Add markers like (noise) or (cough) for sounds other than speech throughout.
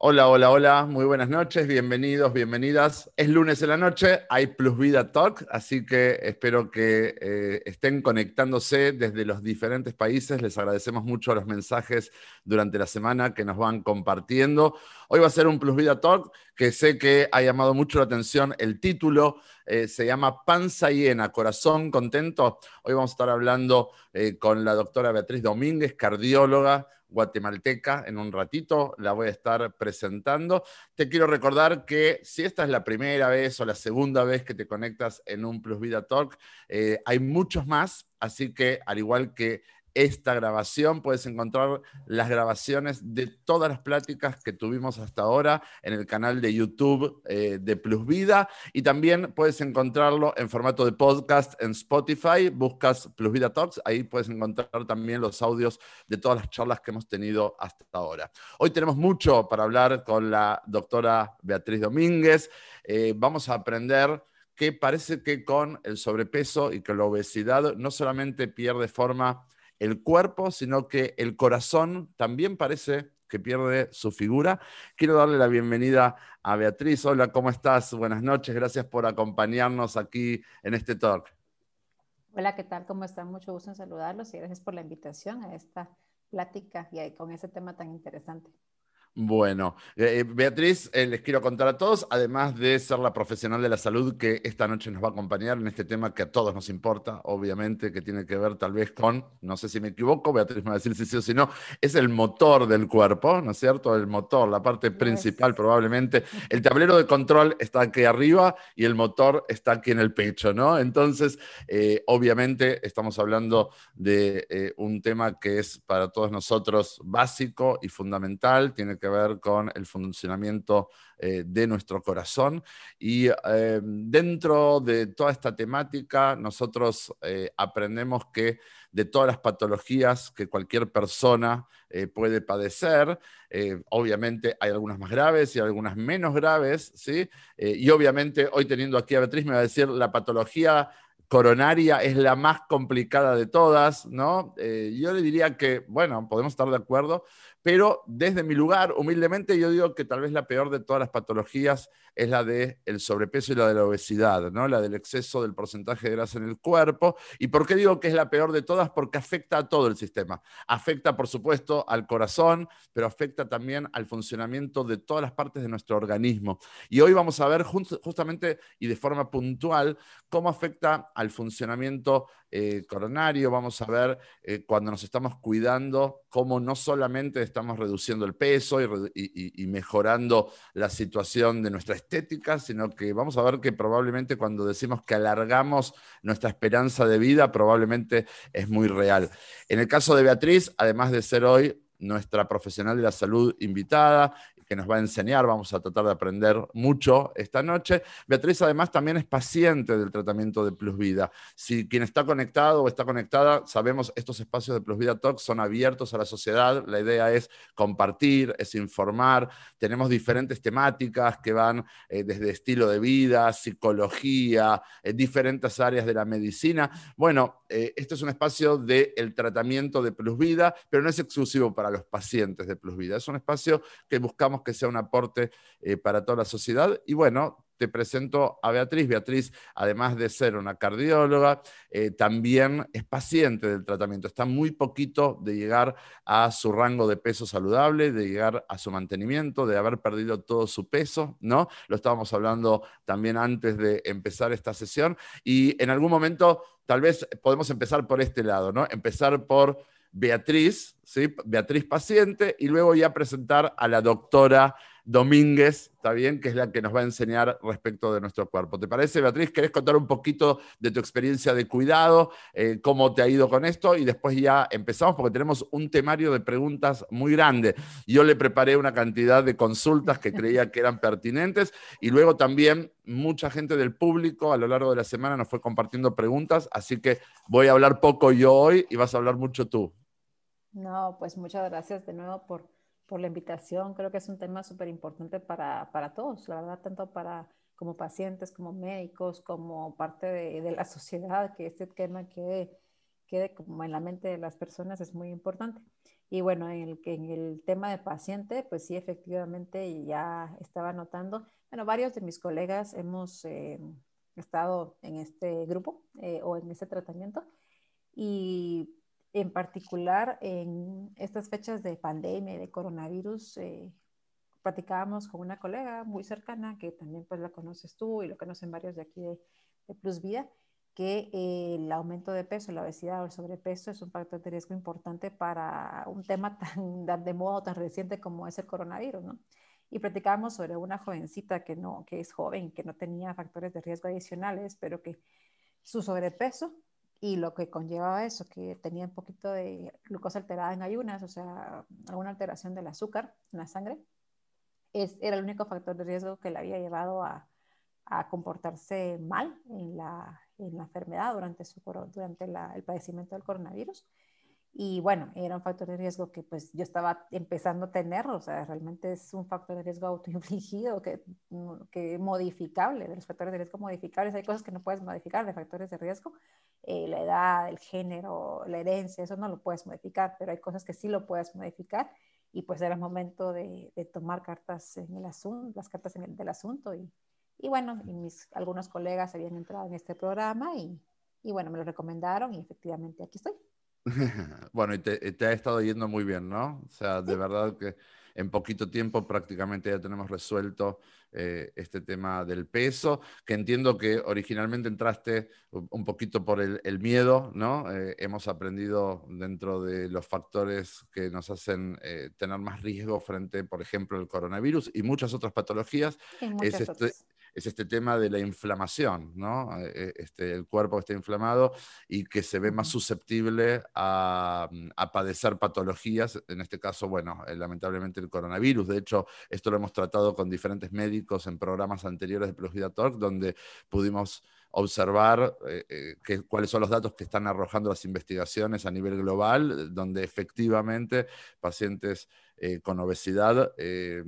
Hola, hola, hola, muy buenas noches, bienvenidos, bienvenidas. Es lunes en la noche, hay Plus Vida Talk, así que espero que eh, estén conectándose desde los diferentes países. Les agradecemos mucho los mensajes durante la semana que nos van compartiendo. Hoy va a ser un Plus Vida Talk que sé que ha llamado mucho la atención el título. Eh, se llama Panza llena, corazón contento. Hoy vamos a estar hablando eh, con la doctora Beatriz Domínguez, cardióloga guatemalteca en un ratito, la voy a estar presentando. Te quiero recordar que si esta es la primera vez o la segunda vez que te conectas en un Plus Vida Talk, eh, hay muchos más, así que al igual que esta grabación. Puedes encontrar las grabaciones de todas las pláticas que tuvimos hasta ahora en el canal de YouTube eh, de Plus Vida y también puedes encontrarlo en formato de podcast en Spotify. Buscas Plus Vida Talks, ahí puedes encontrar también los audios de todas las charlas que hemos tenido hasta ahora. Hoy tenemos mucho para hablar con la doctora Beatriz Domínguez. Eh, vamos a aprender que parece que con el sobrepeso y con la obesidad no solamente pierde forma el cuerpo, sino que el corazón también parece que pierde su figura. Quiero darle la bienvenida a Beatriz. Hola, ¿cómo estás? Buenas noches, gracias por acompañarnos aquí en este talk. Hola, ¿qué tal? ¿Cómo están? Mucho gusto en saludarlos y gracias por la invitación a esta plática y con ese tema tan interesante. Bueno, eh, eh, Beatriz, eh, les quiero contar a todos, además de ser la profesional de la salud que esta noche nos va a acompañar en este tema que a todos nos importa, obviamente, que tiene que ver tal vez con, no sé si me equivoco, Beatriz me va a decir si sí o si no, es el motor del cuerpo, ¿no es cierto? El motor, la parte principal probablemente. El tablero de control está aquí arriba y el motor está aquí en el pecho, ¿no? Entonces, obviamente estamos hablando de un tema que es para todos nosotros básico y fundamental, tiene que ver con el funcionamiento eh, de nuestro corazón. Y eh, dentro de toda esta temática, nosotros eh, aprendemos que de todas las patologías que cualquier persona puede padecer, obviamente hay algunas más graves y algunas menos graves, ¿sí? y obviamente hoy teniendo aquí a Beatriz me va a decir la patología coronaria es la más complicada de todas, ¿no? yo le diría que, bueno, podemos estar de acuerdo, pero desde mi lugar, humildemente, yo digo que tal vez la peor de todas las patologías es la del el sobrepeso y la de la obesidad, ¿no? la del exceso del porcentaje de grasa en el cuerpo. ¿Y por qué digo que es la peor de todas? Porque afecta a todo el sistema. Afecta, por supuesto, al corazón, pero afecta también al funcionamiento de todas las partes de nuestro organismo. Y hoy vamos a ver justamente y de forma puntual cómo afecta al funcionamiento eh, coronario, vamos a ver eh, cuando nos estamos cuidando, cómo no solamente estamos reduciendo el peso y, mejorando la situación de nuestra estética, sino que vamos a ver que probablemente cuando decimos que alargamos nuestra esperanza de vida, probablemente es muy real. En el caso de Beatriz, además de ser hoy nuestra profesional de la salud invitada que nos va a enseñar, vamos a tratar de aprender mucho esta noche. Beatriz además también es paciente del tratamiento de Plus Vida. Si quien está conectado o está conectada, sabemos estos espacios de Plus Vida Talk son abiertos a la sociedad. La idea es compartir, es informar. Tenemos diferentes temáticas que van eh, desde estilo de vida, psicología, eh, diferentes áreas de la medicina. Bueno, eh, este es un espacio del tratamiento de Plus Vida, pero no es exclusivo para los pacientes de Plus Vida. Es un espacio que buscamos que sea un aporte eh, para toda la sociedad. Y bueno, te presento a Beatriz. Beatriz, además de ser una cardióloga, eh, también es paciente del tratamiento. Está muy poquito de llegar a su rango de peso saludable, de llegar a su mantenimiento, de haber perdido todo su peso, ¿no? Lo estábamos hablando también antes de empezar esta sesión. Y en algún momento, tal vez podemos empezar por este lado, ¿no? Empezar por Beatriz, ¿sí? Beatriz paciente, y luego ya presentar a la doctora Domínguez, ¿está bien? Que es la que nos va a enseñar respecto de nuestro cuerpo. ¿Te parece, Beatriz? ¿Querés contar un poquito de tu experiencia de cuidado, eh, cómo te ha ido con esto? Y después ya empezamos porque tenemos un temario de preguntas muy grande. Yo le preparé una cantidad de consultas que creía que eran pertinentes y luego también mucha gente del público a lo largo de la semana nos fue compartiendo preguntas, así que voy a hablar poco yo hoy y vas a hablar mucho tú. No, pues muchas gracias de nuevo por, por la invitación. Creo que es un tema súper importante para, para, todos, la verdad, tanto para como pacientes, como médicos, como parte de, de la (laughs) sociedad, que este tema quede quede como en la mente de las personas es muy importante. Y bueno, en el, en el tema de paciente, pues sí, efectivamente ya estaba notando, bueno, varios de mis colegas hemos eh, estado en este grupo eh, o en este tratamiento y en particular en estas fechas de pandemia, de coronavirus, eh, platicábamos con una colega muy cercana que también pues la conoces tú y lo conocen varios de aquí de, de Plus Vida, que eh, el aumento de peso, la obesidad o el sobrepeso es un factor de riesgo importante para un tema (laughs) tan de modo tan reciente como es el coronavirus, ¿no? Y platicábamos sobre una jovencita que no, que es joven, que no tenía factores de riesgo adicionales, pero que su sobrepeso y lo que conllevaba eso, que tenía un poquito de glucosa alterada en ayunas, o sea, alguna alteración del azúcar en la sangre, es, era el único factor de riesgo que le había llevado a, a comportarse mal en la, en la enfermedad durante, su, durante la, el padecimiento del coronavirus. Y bueno, era un factor de riesgo que pues yo estaba empezando a tener, o sea, realmente es un factor de riesgo autoinfligido, que, que modificable, de los factores de riesgo modificables. Hay cosas que no puedes modificar de factores de riesgo, eh, la edad, el género, la herencia, eso no lo puedes modificar, pero hay cosas que sí lo puedes modificar y pues era el momento de, de tomar cartas en el asunto, las cartas en el, del asunto y, y bueno, y mis, algunos colegas habían entrado en este programa y, y bueno, me lo recomendaron y efectivamente aquí estoy. (laughs) bueno, y te, te, ha estado yendo muy bien, ¿no? O sea, de verdad que en poquito tiempo prácticamente ya tenemos resuelto eh, este tema del peso, que entiendo que originalmente entraste un poquito por el, el miedo, ¿no? Eh, hemos aprendido dentro de los factores que nos hacen eh, tener más riesgo frente, por ejemplo, al coronavirus y muchas otras patologías. Es este, es este tema de la inflamación, ¿no? Eh, eh, este, el cuerpo está inflamado y que se ve más susceptible a, mm, a padecer patologías, en este caso, bueno, eh, lamentablemente el coronavirus. De hecho, esto lo hemos tratado con diferentes médicos en programas anteriores de Plugida Talk, donde pudimos observar eh, que, cuáles son los datos que están arrojando las investigaciones a nivel global, donde efectivamente pacientes eh, con obesidad eh,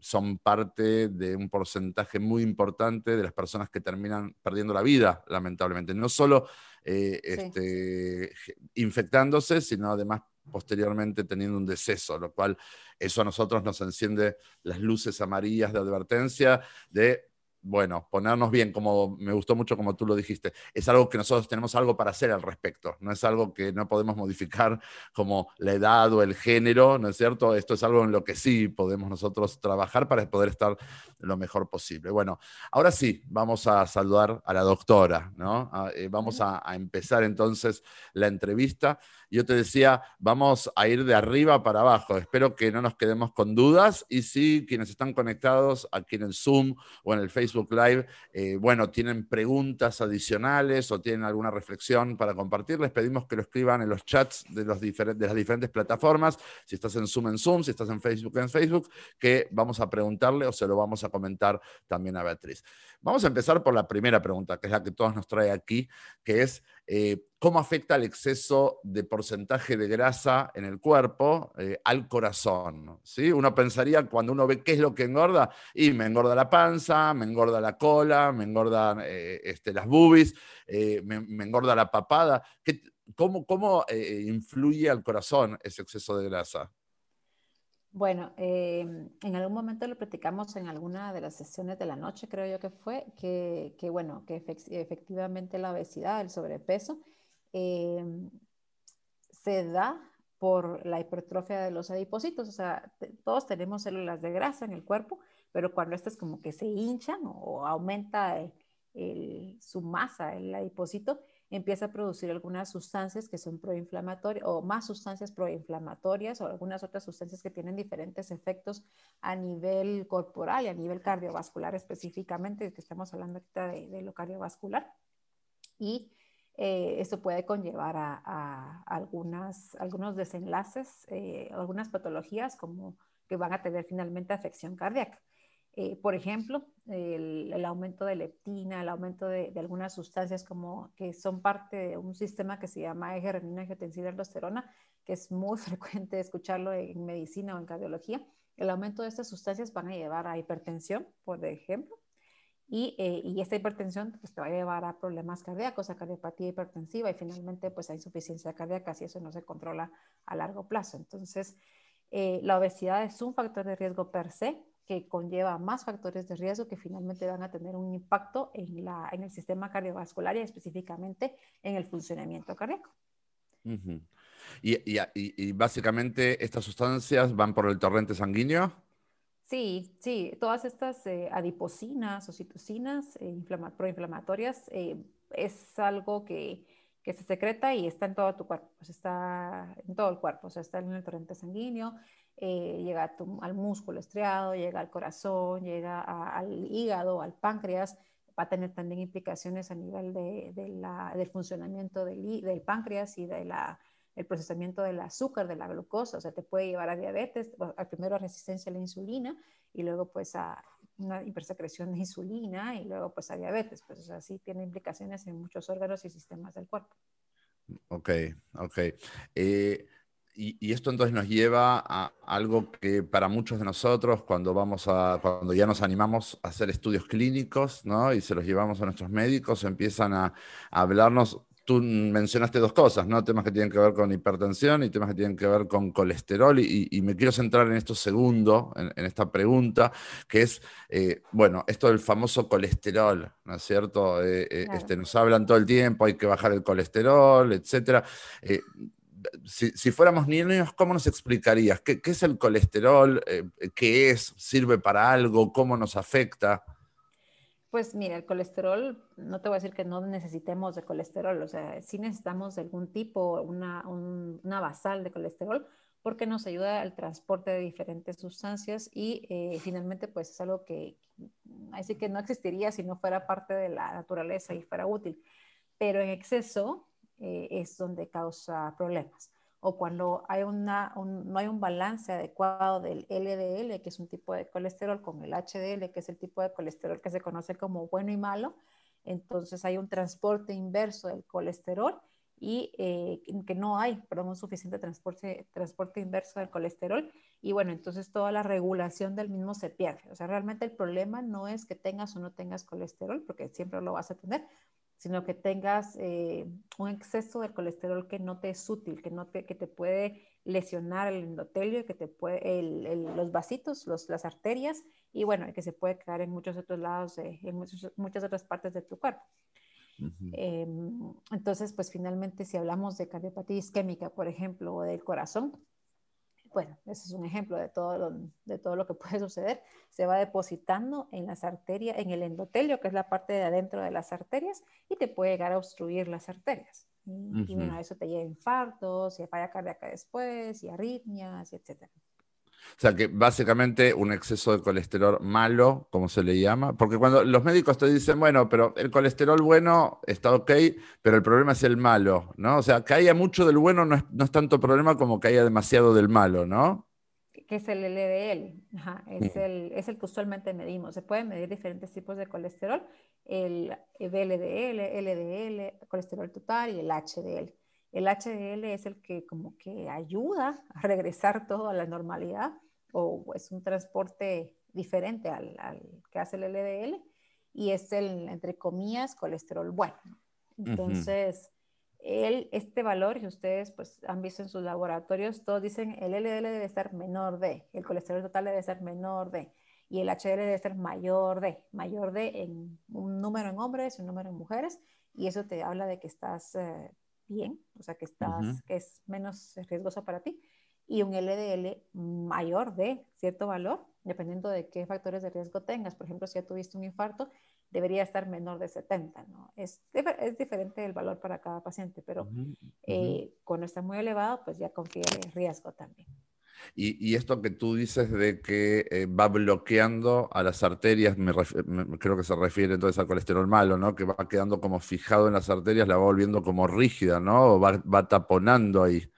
son parte de un porcentaje muy importante de las personas que terminan perdiendo la vida, lamentablemente. No solo este, infectándose, sino además posteriormente teniendo un deceso, lo cual eso a nosotros nos enciende las luces amarillas de advertencia de bueno, ponernos bien, como me gustó mucho como tú lo dijiste, es algo que nosotros tenemos algo para hacer al respecto, no es algo que no podemos modificar (laughs) como la edad o el género, ¿no es cierto? Esto es algo en lo que sí podemos nosotros trabajar para poder estar lo mejor posible. Bueno, ahora sí, vamos a saludar a la doctora, ¿no? Ah, eh, vamos a, a empezar entonces la entrevista. Yo te decía, vamos a ir de arriba para abajo. Espero que no nos quedemos con dudas y si quienes están conectados aquí en el Zoom o en el Facebook Live, eh, bueno, tienen preguntas adicionales o tienen alguna reflexión para compartir, les pedimos que lo escriban en los chats de, de las diferentes plataformas. Si estás en Zoom, en Zoom, si estás en Facebook, en Facebook, que vamos a preguntarle o se lo vamos a comentar también a Beatriz. Vamos a empezar por la primera pregunta, que es la que todos nos trae aquí, que es eh, cómo afecta el exceso de porcentaje de grasa en el cuerpo eh, al corazón. ¿sí? Uno pensaría cuando uno ve qué es lo que engorda, y me engorda la panza, me engorda la cola, me engordan eh, este, las boobies, me, engorda la papada. ¿Qué, ¿Cómo, cómo influye al corazón ese exceso de grasa? Bueno, eh, en algún momento lo platicamos en alguna de las sesiones de la noche, creo yo que fue, que, que bueno, que efectivamente la obesidad, el sobrepeso, eh, se da por la hipertrofia de los adipocitos. O sea, todos tenemos células de grasa en el cuerpo, pero cuando estas como que se hinchan o, aumenta el, su masa, el adipocito, empieza a producir algunas sustancias que son proinflamatorias o más sustancias proinflamatorias o algunas otras sustancias que tienen diferentes efectos a nivel corporal y a nivel cardiovascular específicamente, que estamos hablando ahorita de, lo cardiovascular. Y eh, esto puede conllevar a, algunas, algunos desenlaces, eh, algunas patologías como que van a tener finalmente afección cardíaca. Eh, por ejemplo, el, aumento de leptina, el aumento de, algunas sustancias como que son parte de un sistema que se llama eje renina angiotensina aldosterona, que es muy (laughs) frecuente escucharlo en medicina o en cardiología. El aumento de estas sustancias van a llevar a hipertensión, por ejemplo, y, eh, y, esta hipertensión pues, te va a llevar a problemas cardíacos, a cardiopatía hipertensiva y finalmente pues a insuficiencia cardíaca si eso no se controla a largo plazo. Entonces, eh, la obesidad es un factor de riesgo per se que conlleva más factores de riesgo que finalmente van a tener un impacto en, la, en el sistema cardiovascular y específicamente en el funcionamiento cardíaco. y, y, y, básicamente estas sustancias van por el torrente sanguíneo. Sí, sí, todas estas eh, adiposinas o citocinas eh, proinflamatorias eh, es algo que, que, se secreta y está en todo tu cuerpo, pues está en todo el cuerpo, o sea, está en el torrente sanguíneo, llega al músculo estriado, llega al corazón, llega al hígado, al páncreas, va a tener también implicaciones a nivel de, de la, del funcionamiento del, del páncreas y de la el procesamiento del azúcar, de la glucosa, o sea, te puede llevar a diabetes, al primero a resistencia a la insulina y luego pues a una hipersecreción de insulina y luego pues a diabetes, pues o sea, sí tiene implicaciones en muchos órganos y sistemas del cuerpo. Ok, ok. Eh, y, esto entonces nos lleva a algo que para muchos de nosotros, cuando vamos a, cuando ya nos animamos a hacer estudios clínicos, ¿no? Y se los llevamos a nuestros médicos, empiezan a, a hablarnos tú mencionaste dos cosas, ¿no? Temas que tienen que ver con hipertensión y temas que tienen que ver con colesterol. Y, me quiero centrar en esto segundo, en, esta pregunta, que es, eh, bueno, esto del famoso colesterol, ¿no es cierto? Eh, eh, este, nos hablan todo el tiempo, hay que bajar el colesterol, etcétera. Si, fuéramos niños, ¿cómo nos explicarías? ¿Qué, qué es el colesterol? ¿Qué es? ¿Sirve para algo? ¿Cómo nos afecta? Pues mira, el colesterol, no te voy a decir que no necesitemos de colesterol, o sea, sí necesitamos de algún tipo, una, una basal de colesterol, porque nos ayuda al transporte de diferentes sustancias y eh, finalmente pues es algo que así que no existiría si no fuera parte de la naturaleza y fuera útil, pero en exceso eh, es donde causa problemas o cuando hay una, no hay un balance adecuado del LDL, que es un tipo de colesterol, con el HDL, que es el tipo de colesterol que se conoce como bueno y malo, entonces hay un transporte inverso del colesterol y eh, que no hay, perdón, un suficiente transporte, transporte inverso del colesterol y bueno, entonces toda la regulación del mismo se pierde. O sea, realmente el problema no es que tengas o no tengas colesterol, porque siempre lo vas a tener, sino que tengas eh, un exceso de colesterol que no te es útil, que, no te, que te puede lesionar el endotelio, que te puede, los vasitos, los, las arterias, y bueno, que se puede quedar en muchos otros lados, en muchas otras partes de tu cuerpo. Em, entonces, pues finalmente, si hablamos de cardiopatía isquémica, por ejemplo, o del corazón, bueno, ese es un ejemplo de todo, lo, de todo lo que (laughs) puede suceder, se va depositando en las arterias, en el endotelio, que es la parte de adentro de las arterias, y te puede llegar a obstruir las arterias. Y, bueno, eso te lleva a infartos, y a falla cardíaca después, y arritmias, y etcétera. O sea que básicamente un exceso de colesterol malo, como se le llama, porque cuando los médicos te dicen, bueno, pero el colesterol bueno está ok, pero el problema es el malo, ¿no? O sea, que haya mucho del bueno no es, tanto problema como que haya demasiado del malo, ¿no? Que es el LDL, es, el, es el que usualmente medimos. Se pueden medir diferentes tipos de colesterol, el VLDL, LDL, colesterol total y el HDL. El HDL es el que como que ayuda a regresar todo a la normalidad o es un transporte diferente al, que hace el LDL y es el, entre comillas, colesterol bueno. Entonces, el, este valor, y ustedes pues han visto en sus laboratorios, todos dicen el LDL debe estar menor de, el colesterol total debe ser menor de, y el HDL debe ser mayor de, mayor de en un número en hombres y un número en mujeres, y eso te habla de que estás eh, bien, o sea, que, estás, que es menos riesgoso para ti, y un LDL mayor de cierto valor, dependiendo de qué factores de riesgo tengas. Por ejemplo, si ya tuviste un infarto, debería estar menor de 70, ¿no? Es, es diferente el valor para cada paciente, pero eh, cuando está muy elevado, pues ya confiere riesgo también. Y, esto que tú dices de que eh, va bloqueando a las arterias, me creo que se refiere entonces al colesterol malo, ¿no? Que va quedando como fijado en las arterias, la va volviendo como rígida, ¿no? O va, va taponando ahí.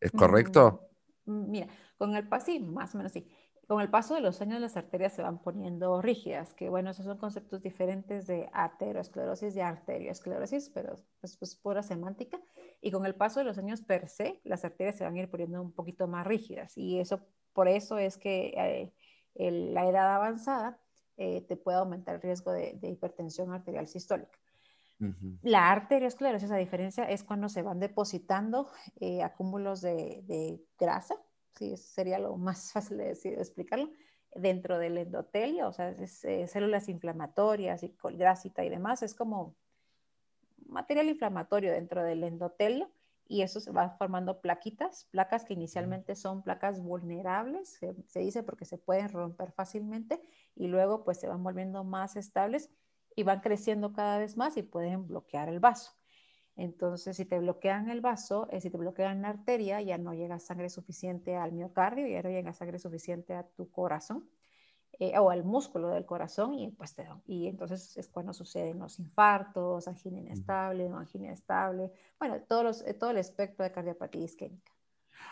¿Es correcto? Mm, mira, con el paso, sí, más o menos sí. Con el paso de los años las arterias se van poniendo rígidas, que bueno, esos son conceptos diferentes de aterosclerosis y arteriosclerosis, pero es pues, pues, pura semántica. Y con el paso de los años per se, las arterias se van a ir poniendo un poquito más rígidas. Y eso, por eso es que eh, la edad avanzada, eh, te puede aumentar el riesgo de, hipertensión arterial sistólica. La arteriosclerosis, a diferencia, es cuando se van depositando eh, acúmulos de, grasa, sí, sería lo más (laughs) fácil de, decir, explicarlo, dentro del endotelio, o sea, es, células inflamatorias y grasita y demás, es como material inflamatorio dentro del endotelio y eso se va formando plaquitas, placas que inicialmente son placas vulnerables, se, dice porque se pueden romper fácilmente y luego pues se van volviendo más estables y van creciendo cada vez más y pueden bloquear el vaso. Entonces, si te bloquean el vaso, eh, si te bloquean la arteria, ya no llega sangre suficiente al miocardio, ya no llega sangre suficiente a tu corazón. Eh, o al músculo del corazón y pues te y entonces es cuando suceden los infartos, angina inestable, no angina estable, bueno, todos los, eh, todo el espectro de cardiopatía isquémica.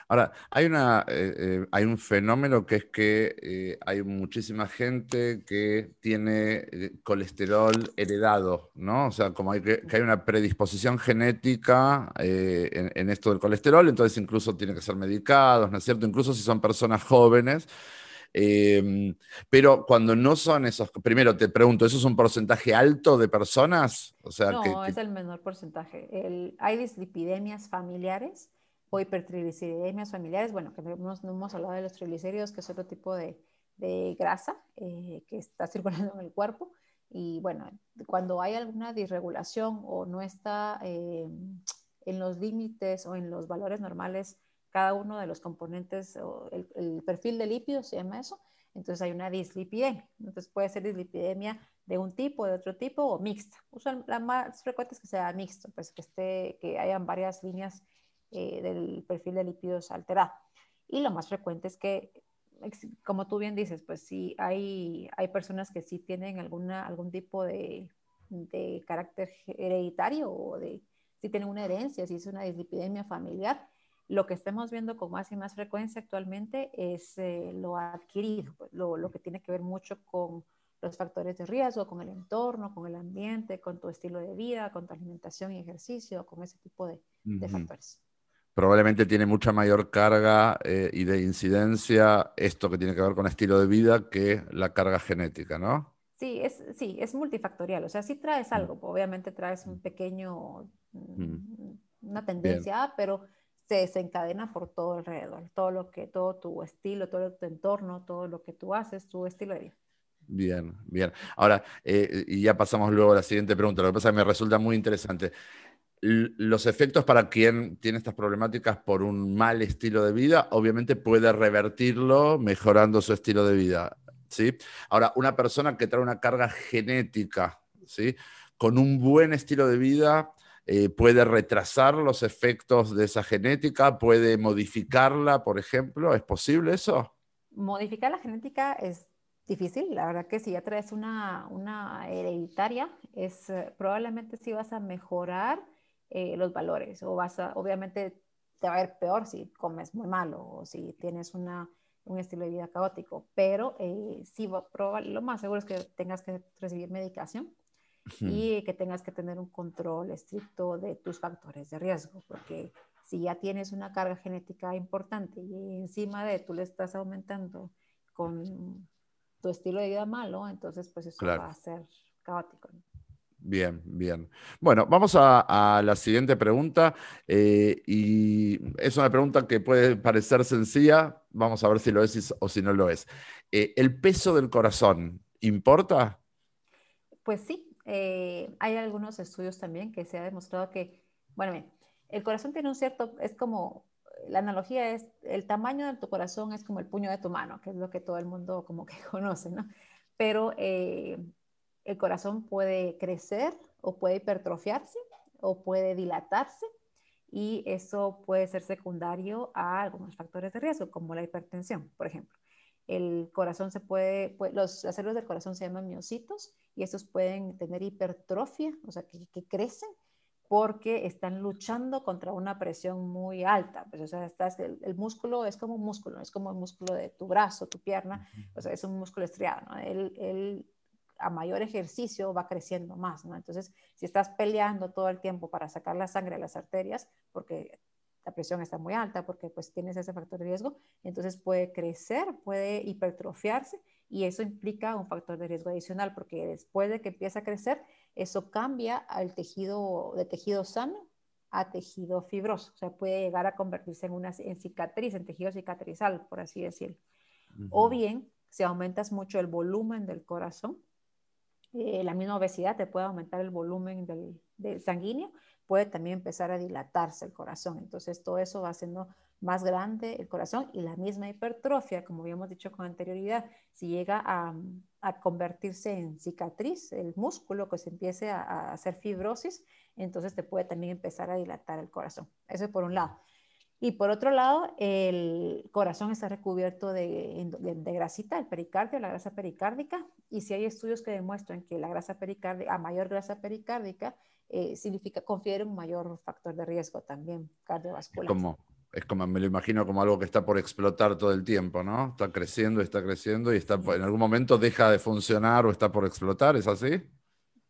Ahora, hay, una, eh, hay un fenómeno que es que hay muchísima gente que tiene colesterol heredado, ¿no? O sea, como hay que, hay una predisposición genética en, en, esto del colesterol, entonces incluso tienen que ser medicados, ¿no es cierto? Incluso si son personas jóvenes. Em, pero cuando no son esos, primero te pregunto, ¿eso es un porcentaje alto de personas? O sea, no, es el menor porcentaje. El, hay dislipidemias familiares o hipertrigliceridemias familiares. Bueno, que no hemos, hablado de los triglicéridos, que es otro tipo de, de grasa eh, que está (laughs) circulando en el cuerpo. Y bueno, cuando hay alguna disregulación o no está em, en los límites o en los valores normales cada uno de los componentes, o el, perfil de lípidos se llama eso, entonces hay una dislipidemia. Entonces puede ser dislipidemia de un tipo, de otro tipo o mixta. Usual, la más frecuente es que sea mixto, pues que, esté, que hayan varias líneas eh, del perfil de lípidos alterado. Y lo más frecuente es que, como tú bien dices, pues sí hay, hay personas que sí tienen alguna, algún tipo de, de carácter hereditario o de si tienen una herencia, si es una dislipidemia familiar, lo que estamos viendo con más y más frecuencia actualmente es eh, lo adquirido, pues, lo, que tiene que ver mucho con los factores de riesgo, con el entorno, con el ambiente, con tu estilo de vida, con tu alimentación y ejercicio, con ese tipo de, factores. Probablemente tiene mucha mayor carga eh, y de incidencia esto que tiene que ver con estilo de vida que la carga genética, ¿no? Sí, es, sí, es multifactorial. O sea, si traes mm. algo, obviamente traes un pequeño, mm, mm. una tendencia, pero se desencadena por todo alrededor, todo lo que, todo tu estilo, todo tu entorno, todo lo que tú haces, tu estilo de vida. Bien, bien. Ahora, eh, y ya pasamos luego a la siguiente pregunta. Lo que pasa es que me resulta muy interesante. Los efectos para quien tiene estas problemáticas por un mal estilo de vida, obviamente puede revertirlo mejorando su estilo de vida. ¿sí? Ahora, una persona que trae una carga genética, ¿sí? con un buen estilo de vida, eh, puede retrasar los efectos de esa genética, puede modificarla, por ejemplo. ¿Es posible eso? Modificar la genética es difícil. La verdad que si ya traes una, una hereditaria, es, probablemente sí vas a mejorar eh, los valores o vas a, obviamente te va a ir peor si comes muy malo o si tienes una, un estilo de vida caótico, pero sí, lo más seguro es que tengas que recibir medicación y que tengas que tener un control estricto de tus factores de riesgo, porque si ya tienes una carga genética importante y encima de tú le estás aumentando con tu estilo de vida malo, entonces pues eso va a ser caótico. Bien, bien. Bueno, vamos a, la siguiente pregunta. Eh, y es una pregunta que puede parecer sencilla. Vamos a ver si lo es o si no lo es. Eh, ¿El peso del corazón importa? Pues sí, eh, hay algunos estudios también que se ha demostrado que, bueno, el corazón tiene un cierto, es como, la analogía es, el tamaño de tu corazón es como el puño de tu mano, que es lo que todo el mundo como que (laughs) conoce, ¿no? Pero el corazón puede crecer o puede hipertrofiarse o puede dilatarse y eso puede ser secundario a algunos factores de riesgo, como la hipertensión, por ejemplo el corazón se puede, los, las células del corazón se llaman miocitos y estos pueden tener hipertrofia, o sea, que, crecen porque están luchando contra una presión muy alta. Pues, o sea, estás, el, músculo es como un músculo, es como el músculo de tu brazo, tu pierna, o sea, es un músculo estriado, ¿no? Él, a mayor ejercicio va creciendo más, ¿no? Entonces, si estás peleando todo el tiempo para sacar la sangre a las arterias, porque la presión está muy alta porque pues tienes ese factor de riesgo, entonces puede crecer, puede hipertrofiarse y eso implica un factor de riesgo adicional porque después de que empieza a crecer, eso cambia al tejido de tejido sano a tejido fibroso, o sea, puede llegar a convertirse en una en cicatriz, en tejido cicatrizal, por así decirlo. O bien, si aumentas mucho el volumen del corazón, eh, la misma obesidad te puede aumentar el volumen del, del, sanguíneo, puede también empezar a dilatarse el corazón. Entonces, todo eso va haciendo más grande el corazón y la misma hipertrofia, como habíamos dicho con anterioridad, si llega a, a convertirse en cicatriz, el músculo que se empiece a, hacer fibrosis, entonces te puede también empezar a dilatar el corazón. Eso es por un lado. Y por otro lado, el corazón está recubierto de, de, grasita, el pericardio, la grasa pericárdica. Y si hay estudios que demuestran que la grasa pericárdica, a mayor grasa pericárdica, eh, significa, confiere un mayor factor de riesgo también cardiovascular. Como, es como, me lo imagino como algo que está por explotar todo el tiempo, ¿no? Está creciendo, está creciendo y está, en algún momento deja de funcionar o está por explotar, ¿es así?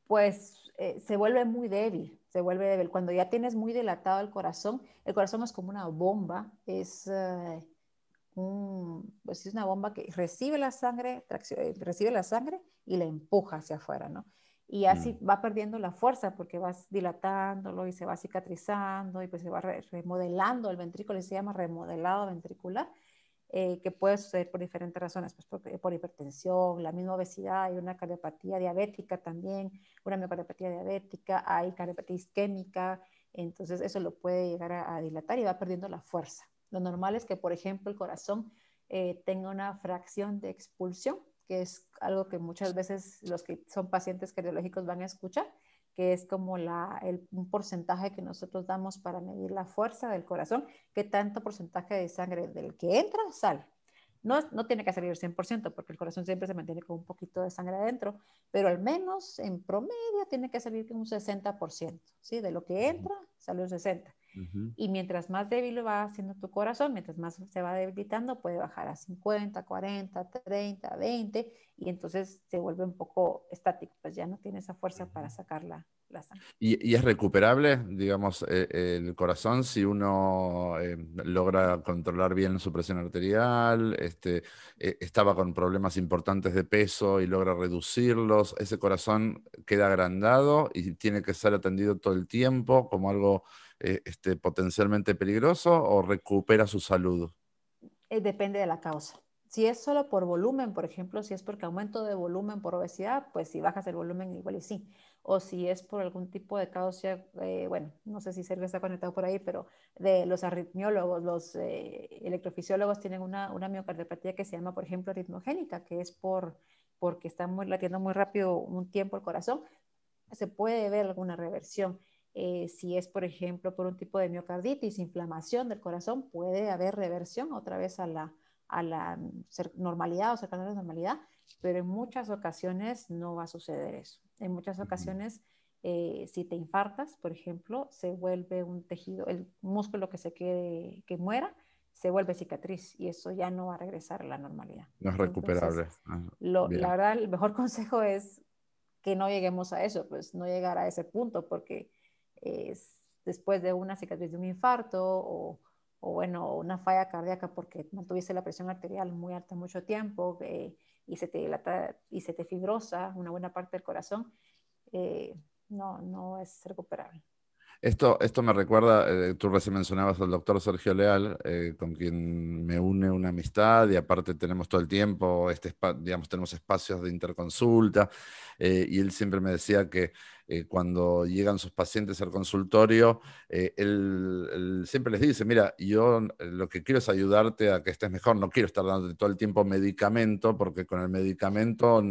Pues eh, se vuelve muy débil se vuelve débil. Cuando ya tienes muy dilatado el corazón, el corazón es como una bomba, es, uh, un, pues es una bomba que recibe la sangre, eh, recibe la sangre y la empuja hacia afuera, ¿no? Y así mm. va perdiendo la fuerza porque vas dilatándolo y se va cicatrizando y pues se va remodelando el ventrículo, se llama remodelado ventricular eh, que puede suceder por diferentes razones, pues por, por, hipertensión, la misma obesidad, hay una cardiopatía diabética también, una miocardiopatía diabética, hay cardiopatía isquémica, entonces eso lo puede llegar a, a, dilatar y va perdiendo la fuerza. Lo normal es que, por ejemplo, el corazón eh, tenga una fracción de expulsión, que es algo que muchas veces los que son pacientes cardiológicos van a escuchar, que es como la, el, un porcentaje que nosotros damos para medir la fuerza del corazón, qué tanto porcentaje de sangre del que entra sale. No, no tiene que salir el 100%, porque el corazón siempre se mantiene con un poquito de sangre adentro, pero al menos en promedio tiene que salir con un 60%, ¿sí? De lo que entra, sale un 60%. Y mientras más débil va haciendo tu corazón, mientras más se va debilitando, puede bajar a 50, 40, 30, 20 y entonces se vuelve un poco estático, pues ya no tiene esa fuerza para sacar la, la sangre. ¿Y, ¿Y, es recuperable, digamos, eh, el corazón si uno eh, logra controlar bien su presión arterial, este, eh, estaba con problemas importantes de peso y logra reducirlos? ¿Ese corazón queda agrandado y tiene que ser atendido todo el tiempo como algo eh, este, potencialmente peligroso o recupera su salud? Eh, depende de la causa. Si es solo por volumen, por ejemplo, si es porque aumento de volumen por obesidad, pues si bajas el volumen igual y sí. O si es por algún tipo de causa, eh, bueno, no sé si Sergio está conectado por ahí, pero de los arritmiólogos, los eh, electrofisiólogos tienen una, una miocardiopatía que se llama, por ejemplo, arritmogénica, que es por, porque está muy, latiendo muy rápido un tiempo el corazón, se puede ver alguna reversión. Eh, si es, por ejemplo, por un tipo de miocarditis, inflamación del corazón, puede haber reversión otra vez a la, a la normalidad o cercana a la normalidad, pero en muchas ocasiones no va a suceder eso. En muchas ocasiones, eh, si te infartas, por ejemplo, se vuelve un tejido, el músculo que se quede, que muera, se vuelve cicatriz y eso ya no va a regresar a la normalidad. No es recuperable. Entonces, ah, lo, la verdad, el mejor (laughs) consejo es que no lleguemos a eso, pues no llegar a ese punto, porque es después de una cicatriz de un infarto o, bueno, una falla cardíaca porque mantuviste la presión arterial muy alta mucho tiempo eh, y, se te dilata, y se te fibrosa una buena parte del corazón, eh, no, no es recuperable. Esto, esto me recuerda, eh, tú recién mencionabas al doctor Sergio Leal, con quien me une una amistad y aparte tenemos todo el tiempo, este, digamos, tenemos espacios de interconsulta y él siempre me decía que cuando llegan sus pacientes al consultorio, él, él, siempre les dice, mira, yo lo que quiero es ayudarte a que estés mejor, no quiero estar dando todo el tiempo medicamento porque con el medicamento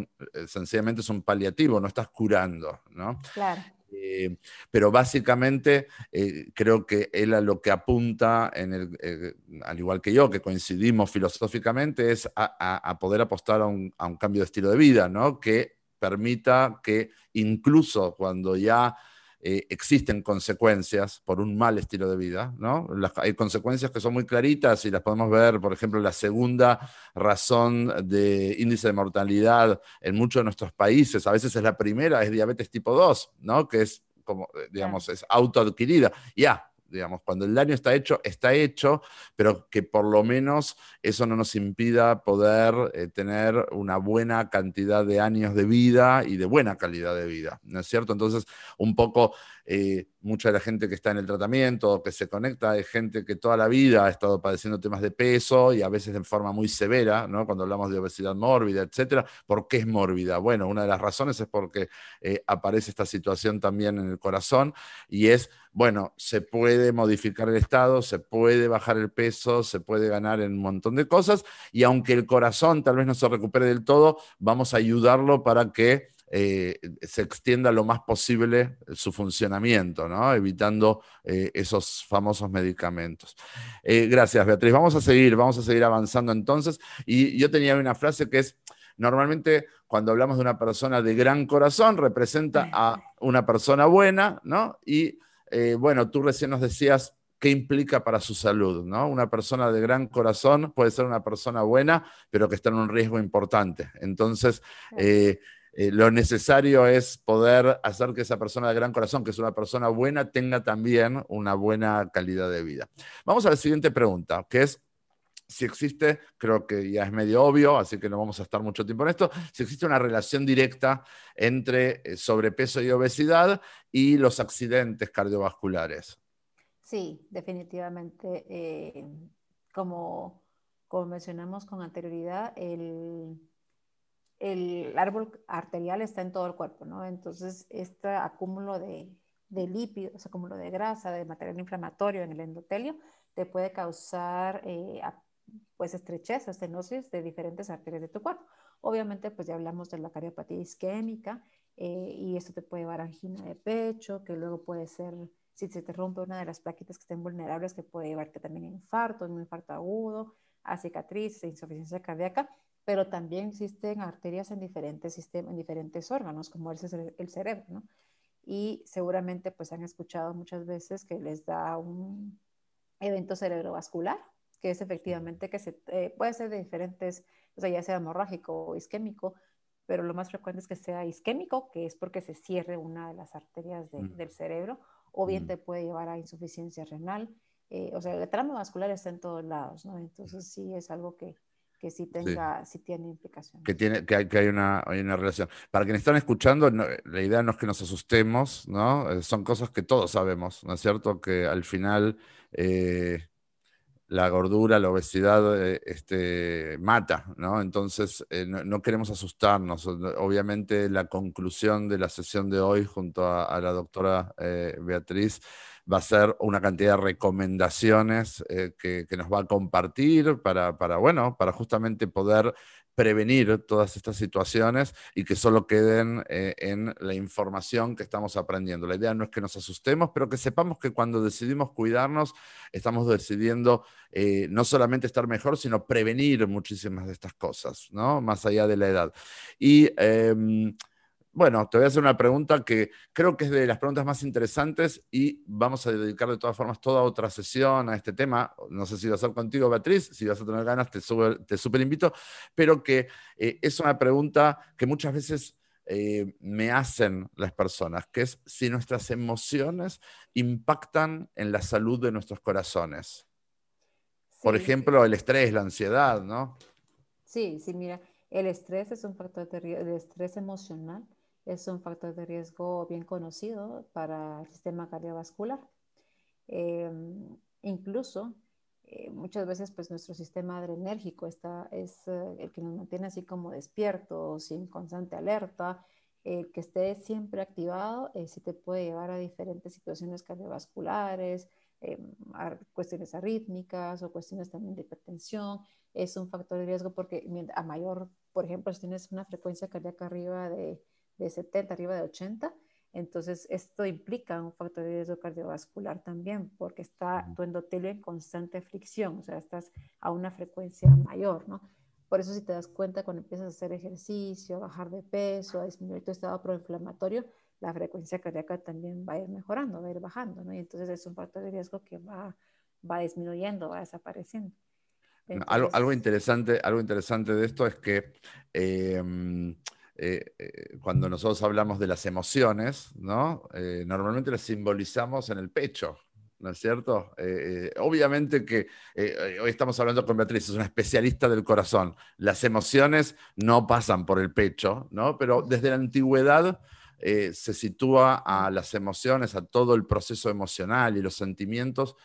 sencillamente es un paliativo, no estás curando, ¿no? Claro. Eh, pero básicamente eh, creo que él a lo que apunta, en el, eh, al igual que yo, que coincidimos filosóficamente, es a, a poder apostar a un, a un, cambio de estilo de vida, ¿no? que permita que incluso cuando ya eh, existen consecuencias por un mal estilo de vida, ¿no? Las, hay consecuencias que son muy claritas y las podemos ver, por ejemplo, la segunda razón de índice de mortalidad en muchos de nuestros países, a veces es la primera, es diabetes tipo 2, ¿no? Que es como, eh, digamos, es autoadquirida. Ya, digamos, cuando el daño está hecho, está hecho, pero que por lo menos eso no nos impida poder eh, tener una buena cantidad de años de vida y de buena calidad de vida, ¿no es cierto? Entonces, un poco eh, mucha de la gente que está en el tratamiento, que se conecta, es gente que toda la vida ha estado padeciendo temas de peso y a veces de forma muy severa, ¿no? Cuando hablamos de obesidad mórbida, etcétera. ¿Por qué es mórbida? Bueno, una de las razones es porque eh, aparece esta situación también en el corazón y es, bueno, se puede modificar el estado, se puede bajar el peso, se puede ganar en un montón de cosas y aunque el corazón tal vez no se recupere del todo, vamos a ayudarlo para que eh, se extienda lo más posible su funcionamiento, ¿no? evitando eh, esos famosos medicamentos. Eh, gracias, Beatriz. Vamos a seguir, vamos a seguir avanzando entonces. Y yo tenía una frase que es, normalmente cuando hablamos de una persona de gran corazón, representa a (laughs) una persona buena, ¿no? Y bueno, tú recién nos decías qué implica para su salud, ¿no? Una persona de gran corazón puede ser una persona buena, pero que está en un riesgo importante. Entonces, eh, lo necesario es poder hacer que esa persona de gran corazón, que es una persona buena, tenga también una buena calidad de vida. Vamos a la siguiente pregunta, que es si existe, creo que ya es medio obvio, así que no vamos a estar mucho tiempo en esto, si existe una relación directa entre eh, sobrepeso y obesidad y los accidentes cardiovasculares. Sí, definitivamente. Eh, como, como mencionamos con anterioridad, el el árbol arterial está en todo el cuerpo, ¿no? Entonces, este acúmulo de, de lípidos, acúmulo de grasa, de material inflamatorio en el endotelio, te puede causar eh, pues estrechez estenosis de diferentes arterias de tu cuerpo. Obviamente, pues ya hablamos de la cariopatía isquémica eh, y esto te puede llevar a angina de pecho, que luego puede ser, si se te rompe una de las plaquitas que estén vulnerables, que puede llevarte también a infarto, un infarto agudo, a cicatrices, insuficiencia cardíaca pero también existen arterias en diferentes sistemas, en diferentes órganos, como el, el cerebro, ¿no? Y seguramente pues han escuchado muchas veces que les da un evento cerebrovascular, que es efectivamente que se, eh, puede ser de diferentes, o sea, ya sea hemorrágico o isquémico, pero lo más frecuente es que sea isquémico, que es porque se cierre una de las arterias mm. del cerebro, o bien mm. te puede llevar a insuficiencia renal. Eh, o sea, el tramo vascular está en todos lados, ¿no? Entonces sí es algo que, que sí tenga, tiene implicación. Que, tiene, que, hay, que hay, una, hay una relación. Para quienes están escuchando, la idea no es que nos asustemos, ¿no? Eh, son cosas que todos sabemos, ¿no es cierto? Que al final eh, la gordura, la obesidad eh, este, mata, ¿no? Entonces no, queremos asustarnos. Obviamente la conclusión de la sesión de hoy junto a la doctora Beatriz va a ser una cantidad de recomendaciones eh, que, nos va a compartir para, bueno, para justamente poder prevenir todas estas situaciones y que solo queden eh, en la información que estamos aprendiendo. La idea no es que nos asustemos, pero que sepamos que cuando decidimos cuidarnos, estamos decidiendo eh, no solamente estar mejor, sino prevenir muchísimas de estas cosas, ¿no? Más allá de la edad. Y em, bueno, te voy a hacer una pregunta que creo que es de las preguntas más interesantes y vamos a dedicar de todas formas toda otra sesión a este tema. No sé si va a ser contigo, Beatriz, si vas a tener ganas, te, te super invito, pero que eh, es una pregunta que muchas veces eh, me hacen las personas, que es si nuestras emociones impactan en la salud de nuestros corazones. Por ejemplo, el estrés, la ansiedad, ¿no? Sí, sí, mira, el estrés es un factor de estrés emocional es un factor de riesgo bien conocido para el sistema cardiovascular. Em, incluso, eh, muchas veces, pues nuestro sistema adrenérgico está, es eh, el que nos mantiene así como despiertos, sin constante alerta. El que esté siempre activado eh, sí te puede llevar a diferentes situaciones cardiovasculares, cuestiones arrítmicas o cuestiones también de hipertensión. Es un factor de riesgo porque a mayor, por ejemplo, si tienes una frecuencia cardíaca arriba de de 70, arriba de 80. Entonces, esto implica un factor de riesgo cardiovascular también, porque está tu endotelio en constante fricción, o sea, estás a una frecuencia mayor, ¿no? Por eso, si te das cuenta, cuando empiezas a hacer ejercicio, a bajar de peso, a disminuir tu estado proinflamatorio, la frecuencia cardíaca también va a ir mejorando, va a ir bajando, ¿no? Y entonces es un factor de riesgo que va, va disminuyendo, va desapareciendo. algo, algo, interesante, algo interesante de esto es que em, eh, eh, cuando nosotros hablamos de las emociones, ¿no? Eh, normalmente las simbolizamos en el pecho, ¿no es cierto? Eh, obviamente que hoy estamos hablando con Beatriz, es una especialista del corazón. Las emociones no pasan por el pecho, ¿no? Pero desde la antigüedad se sitúa a las emociones, a todo el proceso emocional y los sentimientos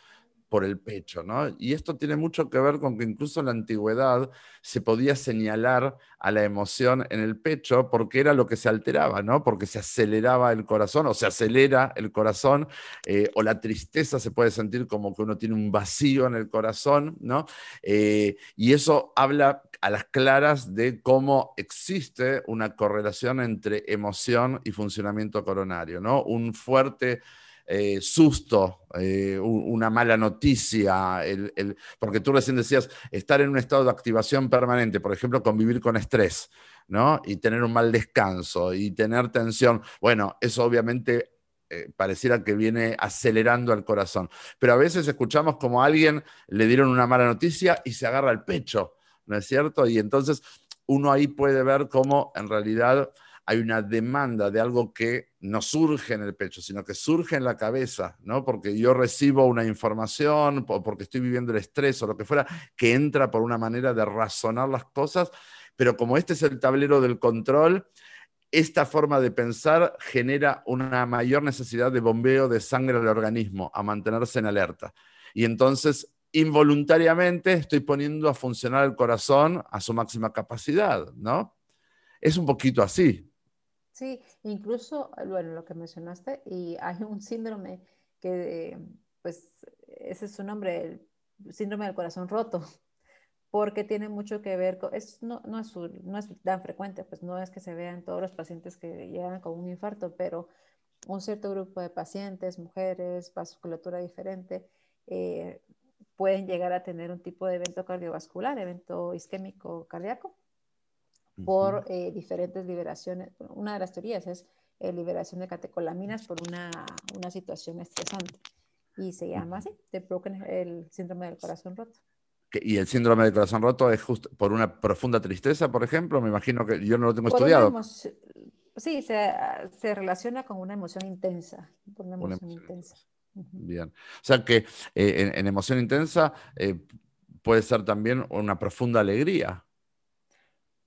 por el pecho, ¿no? Y esto tiene mucho que ver con que incluso en la antigüedad se podía señalar a la emoción en el pecho porque era lo que se alteraba, ¿no? Porque se aceleraba el corazón o se acelera el corazón eh, o la tristeza se puede sentir como que uno tiene un vacío en el corazón, ¿no? Eh, y eso habla a las claras de cómo existe una correlación entre emoción y funcionamiento coronario, ¿no? Un fuerte eh, susto, eh, una mala noticia, porque tú recién decías estar en un estado de activación permanente, por ejemplo, convivir con estrés, ¿no? Y tener un mal descanso y tener tensión. Bueno, eso obviamente eh, pareciera que viene acelerando al corazón. Pero a veces escuchamos como a alguien le dieron una mala noticia y se agarra el pecho, ¿no es cierto? Y entonces uno ahí puede ver cómo en realidad hay una demanda de algo que no surge en el pecho, sino que surge en la cabeza, ¿no? Porque yo recibo una información, o porque estoy viviendo el estrés o lo que fuera, que entra por una manera de razonar las cosas, pero como este es el tablero del control, esta forma de pensar genera una mayor necesidad de bombeo de sangre al organismo, a mantenerse en alerta. Y entonces, involuntariamente, estoy poniendo a funcionar el corazón a su máxima capacidad, ¿no? Es un poquito así. Sí, incluso, bueno, lo que mencionaste, y hay un síndrome que, pues, ese es su nombre, el síndrome del corazón roto, (laughs) porque tiene mucho que ver con, es, no, no, es, no es tan frecuente, pues no es que se vean todos los pacientes que llegan con un infarto, pero un cierto grupo de pacientes, mujeres, vasculatura diferente, eh, pueden llegar a tener un tipo de evento cardiovascular, evento isquémico cardíaco, por eh, diferentes liberaciones. Una de las teorías es eh, liberación de catecolaminas por una, una, situación estresante. Y se llama así, the broken, el síndrome del corazón roto. ¿Y el síndrome del corazón roto es justo por una profunda tristeza, por ejemplo? Me imagino que yo no lo tengo estudiado. Sí, se, se, relaciona con una emoción intensa. una emoción, intensa. Bien. O sea que eh, en, emoción intensa puede ser también una profunda alegría.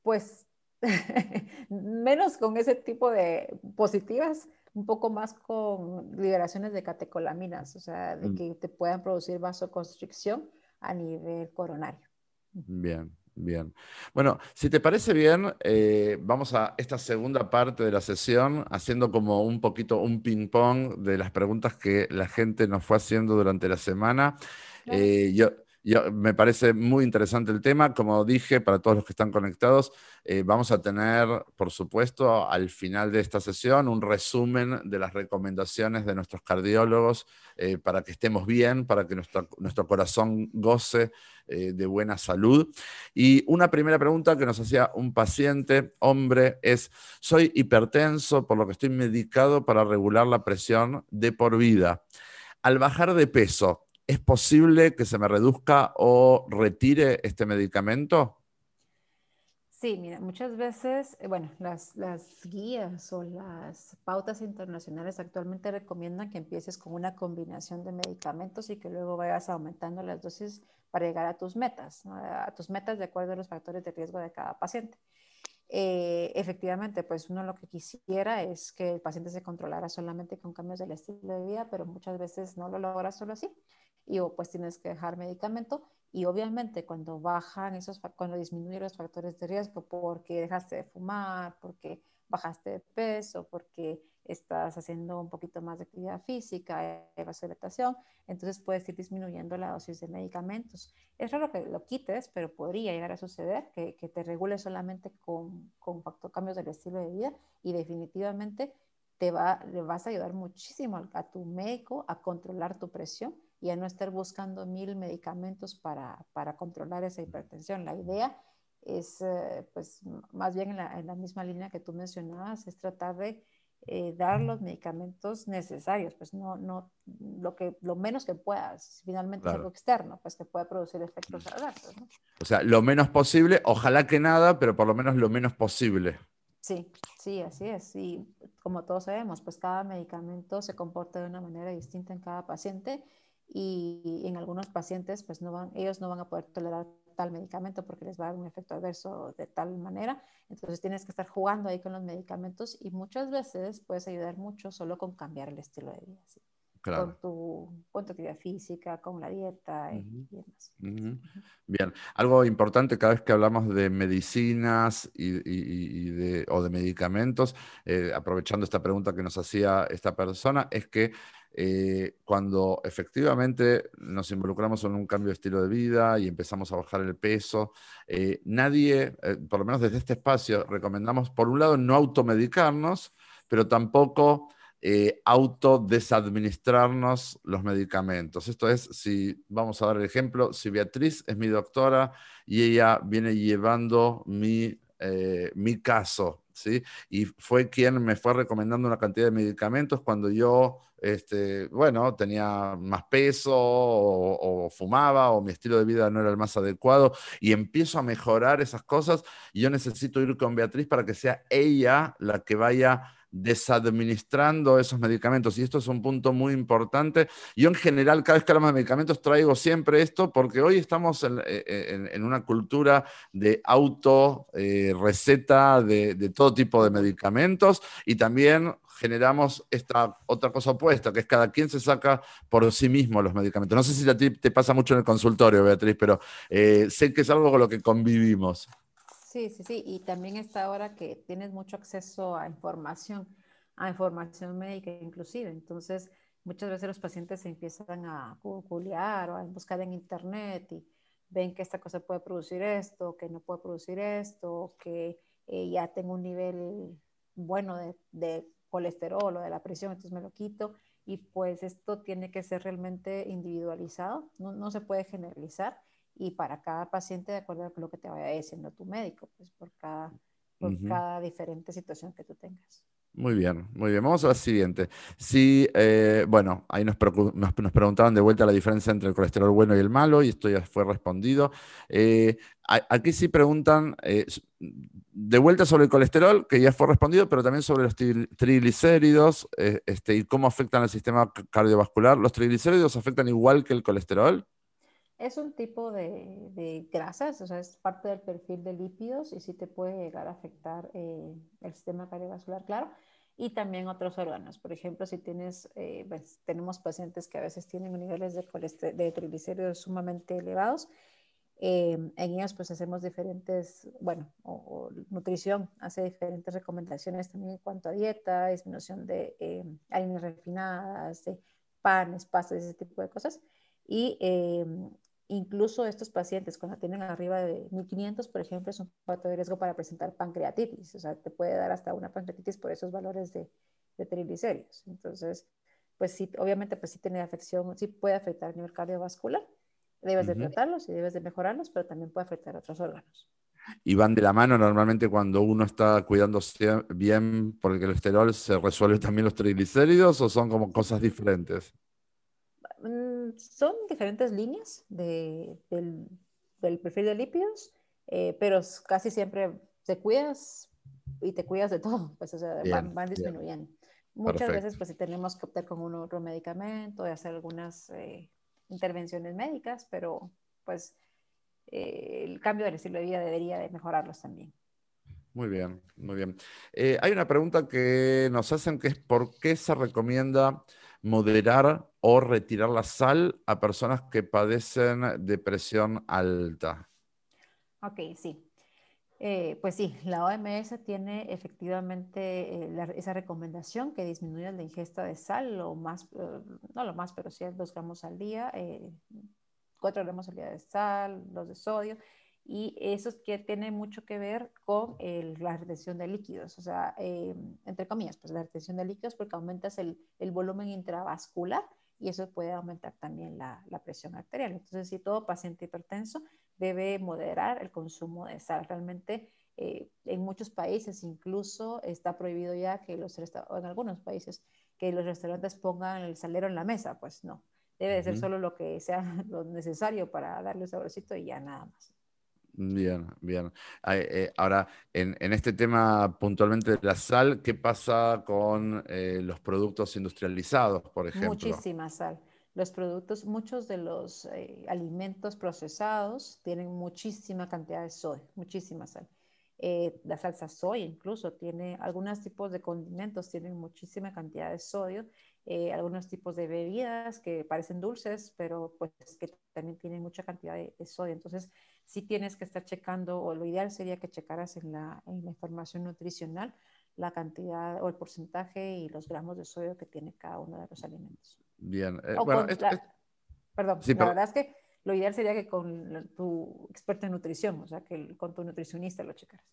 Pues (laughs) menos con ese tipo de positivas, un poco más con liberaciones de catecolaminas, o sea, de mm. que te puedan producir vasoconstricción a nivel coronario. Bien, bien. Bueno, si te parece bien, eh, vamos a esta segunda parte de la sesión haciendo como un poquito un ping-pong de las preguntas que la gente nos fue haciendo durante la semana. Eh, yo, me parece muy interesante el tema. Como dije, para todos los que están conectados, eh, vamos a tener, por supuesto, al final de esta sesión un resumen de las recomendaciones de nuestros cardiólogos eh, para que estemos bien, para que nuestro, nuestro corazón goce eh, de buena salud. Y una primera pregunta que nos hacía un paciente, hombre, es, soy hipertenso, por lo que estoy medicado para regular la presión de por vida. Al bajar de peso, ¿Es posible que se me reduzca o retire este medicamento? Sí, muchas veces, eh, bueno, las, guías o las pautas internacionales actualmente recomiendan que empieces con una combinación de medicamentos y que luego vayas aumentando las dosis para llegar a tus metas, a tus metas de acuerdo a los factores de riesgo de cada paciente. Eh, efectivamente, pues uno lo que quisiera es que el paciente se controlara solamente con cambios del estilo de vida, pero muchas veces no lo logra solo así y o pues tienes que dejar medicamento y obviamente cuando bajan esos, cuando disminuyen los factores de riesgo porque dejaste de fumar, porque bajaste de peso, porque estás haciendo un poquito más de actividad física, vasodilatación, entonces puedes ir disminuyendo la dosis de medicamentos. Es raro que lo quites, pero podría llegar a suceder que, que te regule solamente con, con factor, cambios del estilo de vida y definitivamente te va, le vas a ayudar muchísimo a tu médico a controlar tu presión y a no estar buscando mil medicamentos para, para controlar esa hipertensión. La idea es, eh, pues, más bien en la, en la, misma línea que tú mencionabas, es tratar de eh, dar los medicamentos necesarios, pues no, no, lo, que, lo menos que puedas, finalmente es algo externo, pues que puede producir efectos adversos. ¿no? O sea, lo menos posible, ojalá que nada, pero por lo menos lo menos posible. Sí, sí, así es. Y como todos sabemos, pues cada medicamento se comporta de una manera distinta en cada paciente y en algunos pacientes, pues no van, ellos no van a poder tolerar tal medicamento porque les va a dar un efecto adverso de tal manera. Entonces tienes que estar jugando ahí con los medicamentos y muchas veces puedes ayudar mucho solo con cambiar el estilo de vida. Con, tu, con, actividad física, con la dieta y demás. Bien, algo importante cada vez que hablamos de medicinas y, de, o de medicamentos, eh, aprovechando esta pregunta que nos hacía esta persona, es que eh, cuando efectivamente nos involucramos en un cambio de estilo de vida y empezamos a bajar el peso, eh, nadie, por lo menos desde este espacio, recomendamos, por un lado, no automedicarnos, pero tampoco autodesadministrarnos los medicamentos. Esto es, si vamos a dar el ejemplo, si Beatriz es mi doctora y ella viene llevando mi, mi caso ¿sí? Y fue quien me fue recomendando una cantidad de medicamentos cuando yo, este, bueno, tenía más peso o, fumaba o mi estilo de vida no era el más adecuado y empiezo a mejorar esas cosas yo necesito ir con Beatriz para que sea ella la que vaya desadministrando esos medicamentos. Y esto es un punto muy importante. Yo en general, cada vez que hablamos de medicamentos, traigo siempre esto porque hoy estamos en, eh, una cultura de auto eh, receta de, todo tipo de medicamentos y también generamos esta otra cosa opuesta, que es cada quien se saca por sí mismo los medicamentos. No sé si a ti te pasa mucho en el consultorio, Beatriz, pero eh, sé que es algo con lo que convivimos. Sí, sí, sí. Y también está ahora que tienes mucho acceso a información, a información médica inclusive. Entonces, muchas veces los pacientes se empiezan a googlear o a buscar en internet y ven que esta cosa puede producir esto, que no puede producir esto, que eh, ya tengo un nivel bueno de, colesterol o de la presión, entonces me lo quito. Y pues esto tiene que ser realmente individualizado, no, no se puede generalizar y para cada paciente de acuerdo a lo que te vaya diciendo tu médico, pues por cada, por cada diferente situación que tú tengas. Muy bien, muy bien. Vamos a la siguiente. Si, eh, bueno, ahí nos, nos, nos, preguntaban de vuelta la diferencia entre el colesterol bueno y el malo, y esto ya fue respondido. Eh, aquí sí preguntan eh, de vuelta sobre el colesterol, que ya fue respondido, pero también sobre los triglicéridos este, y cómo afectan al sistema cardiovascular. ¿Los triglicéridos afectan igual que el colesterol? Es un tipo de, grasas, o sea, es parte del perfil de lípidos y sí te puede llegar a afectar eh, el sistema cardiovascular, claro, y también otros órganos. Por ejemplo, si tienes, eh, pues, tenemos pacientes que a veces tienen niveles de, de triglicéridos sumamente elevados, eh, en ellos pues hacemos diferentes, bueno, nutrición hace diferentes recomendaciones también en cuanto a dieta, disminución de harinas refinadas, de panes, pastas, ese tipo de cosas. Y Incluso estos pacientes, cuando tienen arriba de 1500, por ejemplo, es un factor de riesgo para presentar pancreatitis. O sea, te puede dar hasta una pancreatitis por esos valores de, triglicéridos. Entonces, pues sí, obviamente, pues sí tiene afección, sí puede afectar a nivel cardiovascular. Debes de tratarlos y debes de mejorarlos, pero también puede afectar a otros órganos. Y van de la mano normalmente cuando uno está cuidándose bien por el colesterol, ¿se resuelven también los triglicéridos o son como cosas diferentes? Son diferentes líneas del, perfil de lípidos, eh, pero casi siempre te cuidas y te cuidas de todo, pues o sea, van, disminuyendo. Muchas veces pues si tenemos que optar con un otro medicamento y hacer algunas eh, intervenciones médicas, pero pues eh, el cambio del estilo de vida debería de mejorarlos también. Muy bien, muy bien. hay una pregunta que nos hacen que es ¿por qué se recomienda moderar o retirar la sal a personas que padecen depresión alta? Ok, sí. Eh, pues sí, la OMS tiene efectivamente eh, esa recomendación que disminuya la ingesta de sal, lo más, eh, no lo más, pero sí 2 gramos al día, 4 gramos al día de sal, 2 de sodio, y eso es que tiene mucho que ver con la retención de líquidos, o sea, em, entre comillas, pues la retención de líquidos porque aumentas el, el volumen intravascular y eso puede aumentar también la, la, presión arterial. Entonces, si todo paciente hipertenso debe moderar el consumo de sal. Realmente, eh, en muchos países incluso está prohibido ya que los en algunos países, que los restaurantes pongan el salero en la mesa, pues no. Debe de ser solo lo que sea (laughs) lo necesario para darle un saborcito y ya nada más. Bien, bien. Eh, ahora, en, este tema puntualmente de la sal, ¿qué pasa con eh, los productos industrializados, por ejemplo? Muchísima sal. los productos, muchos de los eh, alimentos procesados tienen muchísima cantidad de sodio, muchísima sal. Eh, la salsa soya incluso tiene, algunos tipos de condimentos tienen muchísima cantidad de sodio, eh, algunos tipos de bebidas que parecen dulces, pero pues que también tienen mucha cantidad de, sodio. Entonces, sí tienes que estar checando, o lo ideal sería que checaras en la, en la información nutricional la cantidad o el porcentaje y los gramos de sodio que tiene cada uno de los alimentos. Bien. Eh, bueno, perdón, la verdad es que lo ideal sería que con tu experto en nutrición, o sea, que con tu nutricionista lo checaras.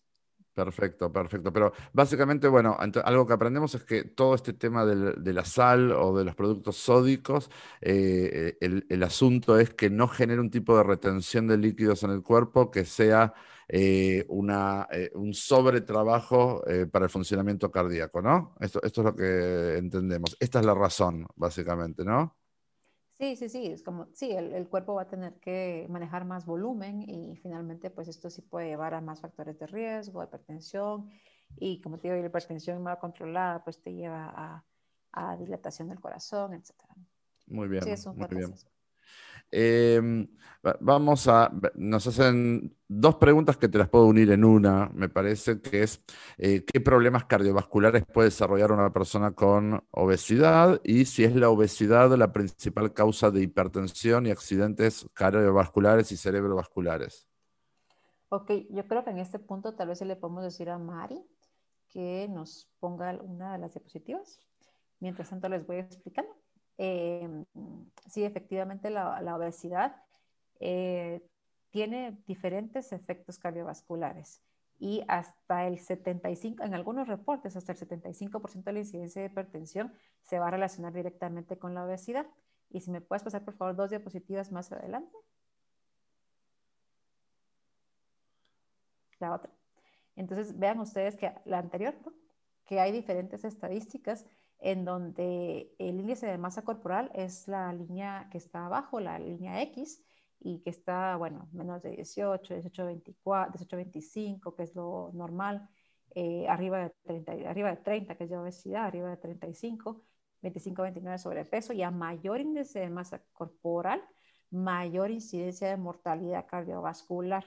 Perfecto, perfecto. Pero básicamente, bueno, algo que aprendemos es que todo este tema de la sal o de los productos sódicos, eh, el, asunto es que no genere un tipo de retención de líquidos en el cuerpo que sea eh, una, un sobretrabajo para el funcionamiento cardíaco, ¿no? Esto es lo que entendemos. Esta es la razón, básicamente, ¿no? Sí, sí, sí, es como, sí, el, cuerpo va a tener que manejar más volumen y finalmente pues esto sí puede llevar a más factores de riesgo, hipertensión y como te digo, la hipertensión mal controlada pues te lleva a, dilatación del corazón, etc. Muy bien, sí, es un muy bien. Em, vamos a, nos hacen dos preguntas que te las puedo unir en una, me parece, que es eh, qué problemas cardiovasculares puede desarrollar una persona con obesidad y si es la obesidad la principal causa de hipertensión y accidentes cardiovasculares y cerebrovasculares. Ok, yo creo que en este punto tal vez le podemos decir a Mari que nos ponga una de las diapositivas. Mientras tanto les voy explicando. Eh, sí, efectivamente la, obesidad eh, tiene diferentes efectos cardiovasculares y hasta el 75, en algunos reportes, hasta el 75% de la incidencia de hipertensión se va a relacionar directamente con la obesidad. Y si me puedes pasar, por favor, dos diapositivas más adelante. La otra. Entonces, vean ustedes que la anterior, que hay diferentes estadísticas en donde el índice de masa corporal es la línea que está abajo, la línea X, y que está, bueno, menos de 18, 18, 24, 18, 25, que es lo normal, eh, arriba, de 30, arriba de 30, que es la obesidad, arriba de 35, 25, 29 sobrepeso, y a mayor índice de masa corporal, mayor incidencia de mortalidad cardiovascular.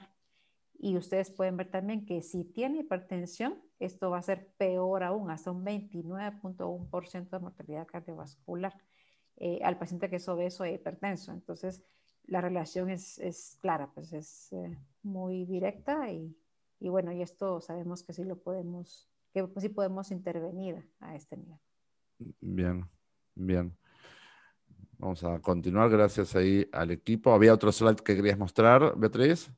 Y ustedes pueden ver también que si tiene hipertensión, esto va a ser peor aún, hasta un 29.1% de mortalidad cardiovascular eh, al paciente que es obeso e hipertenso. Entonces, la relación es, es clara, pues es eh, muy directa y, y, bueno, y esto sabemos que sí lo podemos, que sí podemos intervenir a este nivel. Bien, bien. Vamos a continuar, gracias ahí al equipo. ¿Había otro slide que querías mostrar, Beatriz?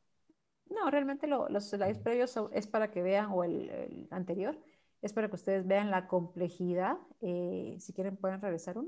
No, realmente los slides previos es para que vean, o el, anterior, es para que ustedes vean la complejidad, eh, si quieren pueden regresar uno,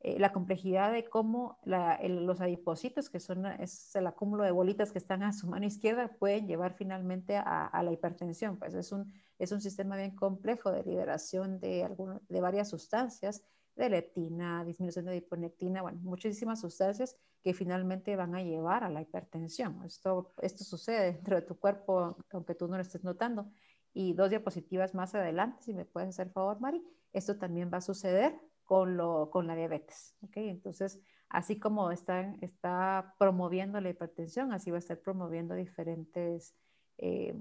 eh, la complejidad de cómo los adipocitos, que son es el acúmulo de bolitas que están a su mano izquierda, pueden llevar finalmente a, la hipertensión. Pues es un, es un sistema bien complejo de liberación de, de varias sustancias de leptina, disminución de hiponectina, bueno, muchísimas sustancias que finalmente van a llevar a la hipertensión. Esto, esto sucede dentro de tu cuerpo, aunque tú no lo estés notando. Y dos diapositivas más adelante, si me puedes hacer favor, Mari, esto también va a suceder con, lo, con la diabetes. ¿okay? Entonces, así como está, está promoviendo la hipertensión, así va a estar promoviendo diferentes eh,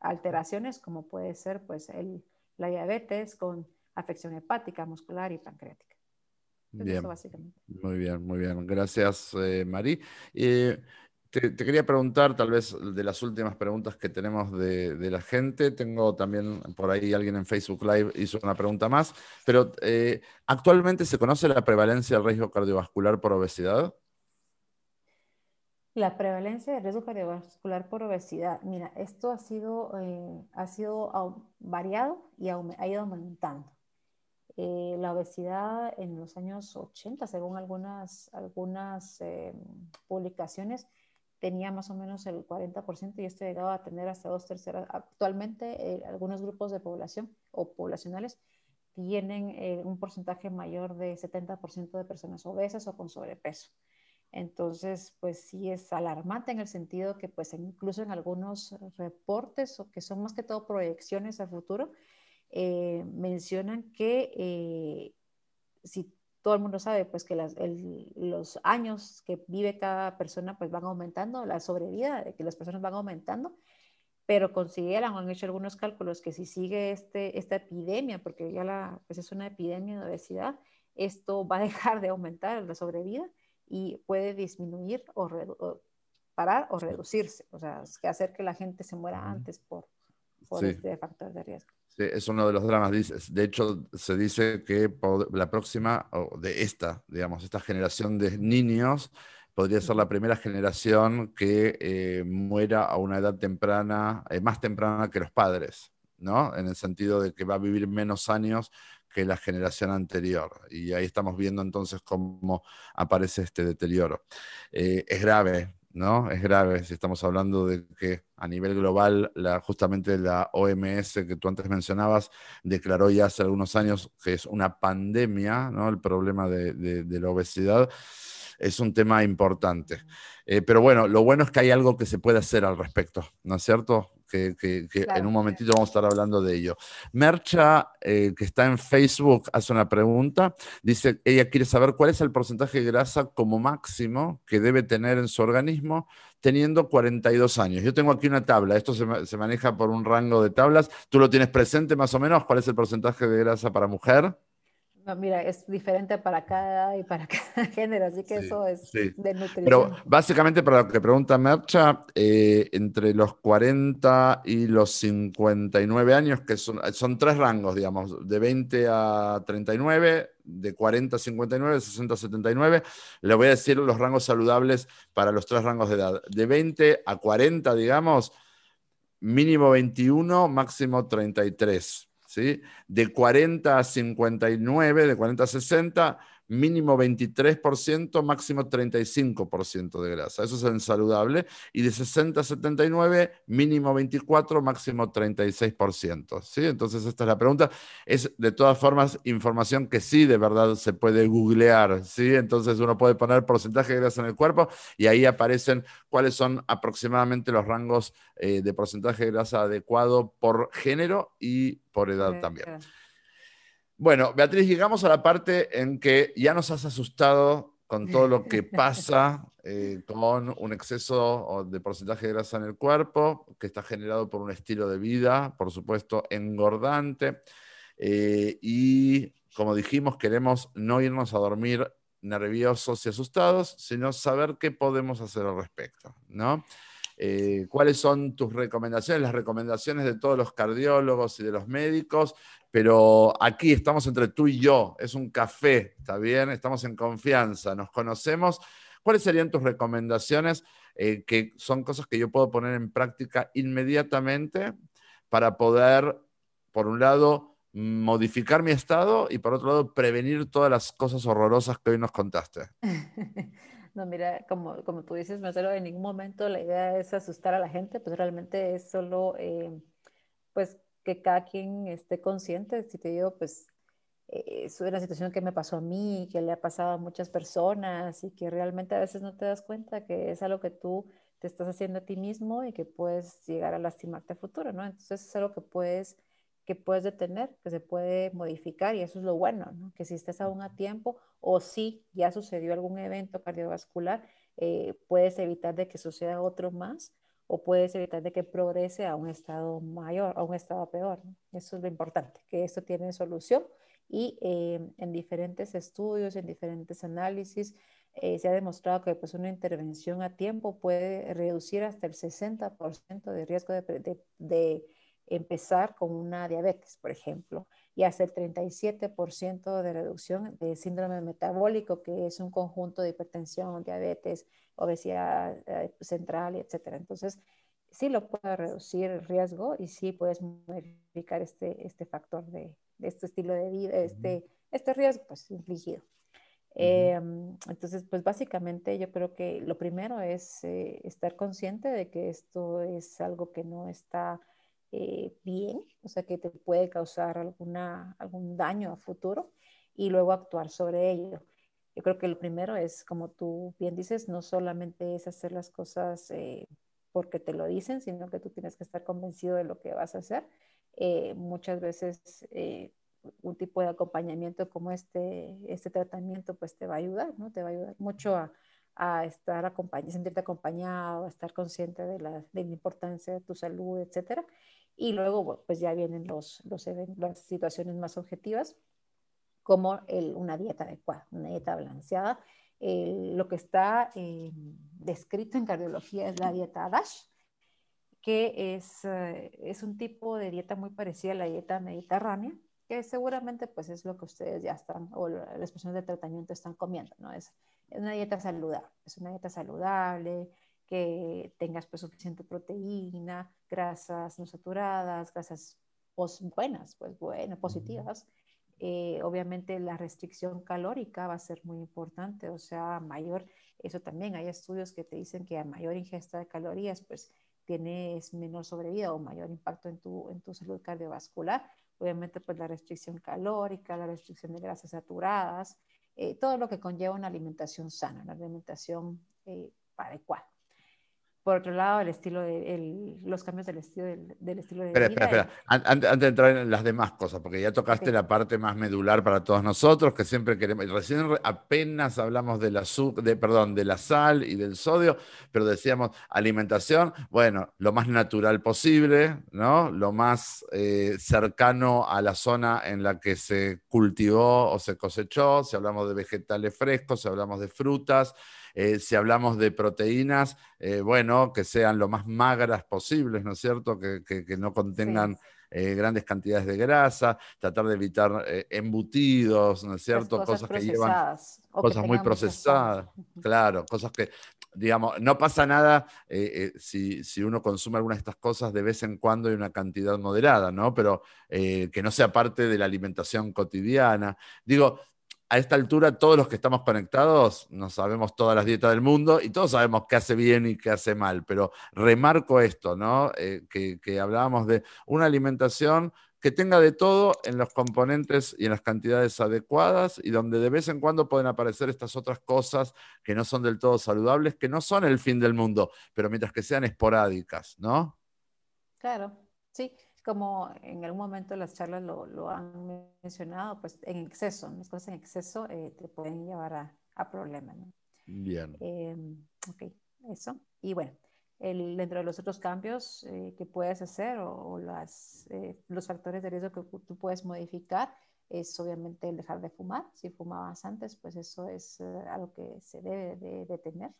alteraciones, como puede ser pues, el, la diabetes con afección hepática, muscular y pancreática. Bien, muy bien, muy bien. Gracias, eh, Mari. Eh, te, quería preguntar, tal vez de las últimas preguntas que tenemos de, la gente, tengo también por ahí alguien en Facebook Live hizo una pregunta más, pero eh, ¿actualmente se conoce la prevalencia del riesgo cardiovascular por obesidad? La prevalencia de riesgo cardiovascular por obesidad, mira, esto ha sido, ha sido variado y ha ido aumentando. Eh, la obesidad en los años 80, según algunas, eh, publicaciones, tenía más o menos el 40% y esto llegaba a tener hasta dos terceras. Actualmente, eh, algunos grupos de población o poblacionales tienen un porcentaje mayor de 70% de personas obesas o con sobrepeso. Entonces, pues sí es alarmante en el sentido que, pues incluso en algunos reportes, o que son más que todo proyecciones a futuro, eh, mencionan que eh, si todo el mundo sabe pues que los años que vive cada persona pues van aumentando, la sobrevida de que las personas van aumentando, pero consideran o han hecho algunos cálculos que si sigue este, esta epidemia, porque ya la, pues es una epidemia de obesidad, esto va a (laughs) dejar de aumentar la sobrevida y puede disminuir o, parar o reducirse, o sea, que hacer que la gente se muera antes por, por este factor de riesgo es uno de los dramas. De hecho, se dice que la próxima, o de esta, digamos, esta generación de niños, podría ser la primera generación que eh, muera a una edad temprana, eh, más temprana que los padres, ¿no? En el sentido de que va a vivir menos años que la generación anterior. Y ahí estamos viendo entonces cómo aparece este deterioro. Eh, es grave, ¿no? Es grave si estamos hablando de que a nivel global, la, justamente la OMS que tú antes mencionabas, declaró ya hace algunos años que es una pandemia, ¿no? El problema de, la obesidad es un tema importante. Eh, pero bueno, lo bueno es que hay algo que se puede hacer al respecto, ¿no es cierto? Que, en un momentito vamos a estar hablando de ello. Mercha, eh, que está en Facebook, hace una pregunta. Dice, ella quiere saber cuál es el porcentaje de grasa como máximo que debe tener en su organismo teniendo 42 años. Yo tengo aquí una tabla, esto se, se maneja por un rango de tablas. ¿Tú lo tienes presente más o menos? ¿Cuál es el porcentaje de grasa para mujer? No, mira, es diferente para cada y para (laughs) cada género, así que eso es de nutrición. Pero básicamente, para lo que pregunta Mercha, eh, entre los 40 y los 59 años, que son, son tres rangos, digamos, de 20 a 39, de 40 a 59, de 60 a 79, le voy a decir los rangos saludables para los tres rangos de edad. De 20 a 40, digamos, mínimo 21, máximo 33. De 40 a 59, de 40 a 60, mínimo 23%, máximo 35% de grasa. Eso es el saludable. Y de 60 a 79, mínimo 24, máximo 36%. ¿sí? Entonces, esta es la pregunta. Es de todas formas información que sí, de verdad, se puede googlear. ¿sí? Entonces, uno puede poner porcentaje de grasa en el cuerpo y ahí aparecen cuáles son aproximadamente los rangos eh, de porcentaje de grasa adecuado por género y por edad también. Bueno, Beatriz, llegamos a la parte en que ya nos has asustado con todo lo que (laughs) pasa eh, con un exceso de porcentaje de grasa en el cuerpo, que está generado por un estilo de vida, por supuesto, engordante. Eh, y como dijimos, queremos no irnos a dormir nerviosos y asustados, sino saber qué podemos hacer al respecto, ¿no? Eh, ¿Cuáles son tus recomendaciones, las recomendaciones de todos los cardiólogos y de los médicos pero aquí estamos entre tú y yo, es un café, ¿está bien? Estamos en confianza, nos conocemos. ¿Cuáles serían tus recomendaciones eh, que son cosas que yo puedo poner en práctica inmediatamente para poder, por un lado, modificar mi estado y por otro lado, prevenir todas las cosas horrorosas que hoy nos contaste? (laughs) No, mira, como, como tú dices, Marcelo, en ningún momento la idea es asustar a la gente, pues realmente es solo, eh, pues, que cada quien esté consciente, si te digo, pues eh, es una situación que me pasó a mí, que le ha pasado a muchas personas y que realmente a veces no te das cuenta que es algo que tú te estás haciendo a ti mismo y que puedes llegar a lastimarte a futuro, ¿no? Entonces es algo que puedes, que puedes detener, que se puede modificar y eso es lo bueno, ¿no? Que si estás aún a tiempo o si ya sucedió algún evento cardiovascular, eh, puedes evitar de que suceda otro más o puedes evitar de que progrese a un estado mayor, a un estado peor. Eso es lo importante, que esto tiene solución y eh, en diferentes estudios, en diferentes análisis, eh, se ha demostrado que pues, una intervención a tiempo puede reducir hasta el 60% de riesgo de, de, empezar con una diabetes, por ejemplo, y hasta el 37% de reducción de síndrome metabólico, que es un conjunto de hipertensión, diabetes, obesidad eh, central, etcétera. Entonces, sí lo puede reducir el riesgo y sí puedes modificar este, este factor de, este estilo de vida, este, este riesgo pues infligido. Em, entonces, pues básicamente yo creo que lo primero es eh, estar consciente de que esto es algo que no está eh, bien, o sea, que te puede causar alguna, algún daño a futuro y luego actuar sobre ello. Yo creo que lo primero es, como tú bien dices, no solamente es hacer las cosas eh, porque te lo dicen, sino que tú tienes que estar convencido de lo que vas a hacer. Eh, muchas veces, un tipo de acompañamiento como este, este tratamiento, pues te va a ayudar, ¿no? Te va a ayudar mucho a, a estar acompañado, sentirte acompañado, a estar consciente de la, de la, importancia de tu salud, etcétera. Y luego, pues ya vienen los, los las situaciones más objetivas, como el, una dieta adecuada, una dieta balanceada. lo que está eh, descrito en cardiología es la dieta DASH, que es, eh, es un tipo de dieta muy parecida a la dieta mediterránea, que seguramente pues es lo que ustedes ya están, o las personas de tratamiento están comiendo, ¿no? Es, una dieta saludable, es una dieta saludable, que tengas pues suficiente proteína, grasas no saturadas, grasas buenas, pues buenas, positivas. Eh, obviamente la restricción calórica va a ser muy importante, o sea, mayor, eso también hay estudios que te dicen que a mayor ingesta de calorías, pues tienes menor sobrevida o mayor impacto en tu, en tu salud cardiovascular. Obviamente, pues la restricción calórica, la restricción de grasas saturadas, eh, todo lo que conlleva una alimentación sana, una alimentación eh, adecuada. Por otro lado, el estilo de, los cambios del estilo, del, estilo de vida. Espera, espera. Antes, de entrar en las demás cosas, porque ya tocaste la parte más medular para todos nosotros, que siempre queremos. Recién apenas hablamos de la, de, perdón, de la sal y del sodio, pero decíamos alimentación, bueno, lo más natural posible, ¿no? Lo más eh, cercano a la zona en la que se cultivó o se cosechó. Si hablamos de vegetales frescos, si hablamos de frutas. Eh, si hablamos de proteínas, eh, bueno, que sean lo más magras posibles, ¿no es cierto? Que, no contengan eh, grandes cantidades de grasa, tratar de evitar embutidos, ¿no es cierto? Cosas, que llevan cosas muy procesadas, claro, cosas que, digamos, no pasa nada si, si, uno consume alguna de estas cosas de vez en cuando y una cantidad moderada, ¿no? Pero que no sea parte de la alimentación cotidiana. Digo, a esta altura todos los que estamos conectados no sabemos todas las dietas del mundo y todos sabemos qué hace bien y qué hace mal, pero remarco esto, ¿no? Eh, que, hablábamos de una alimentación que tenga de todo en los componentes y en las cantidades adecuadas y donde de vez en cuando pueden aparecer estas otras cosas que no son del todo saludables, que no son el fin del mundo, pero mientras que sean esporádicas, ¿no? Claro, sí como en algún momento las charlas lo, lo han mencionado, pues en exceso, las cosas en exceso eh, te pueden llevar a, a problemas. ¿no? Bien. Eh, ok, eso. Y bueno, el, dentro de los otros cambios eh, que puedes hacer o, las, eh, los factores de riesgo que tú puedes modificar es obviamente el dejar de fumar. Si fumabas antes, pues eso es algo que se debe de, de tener.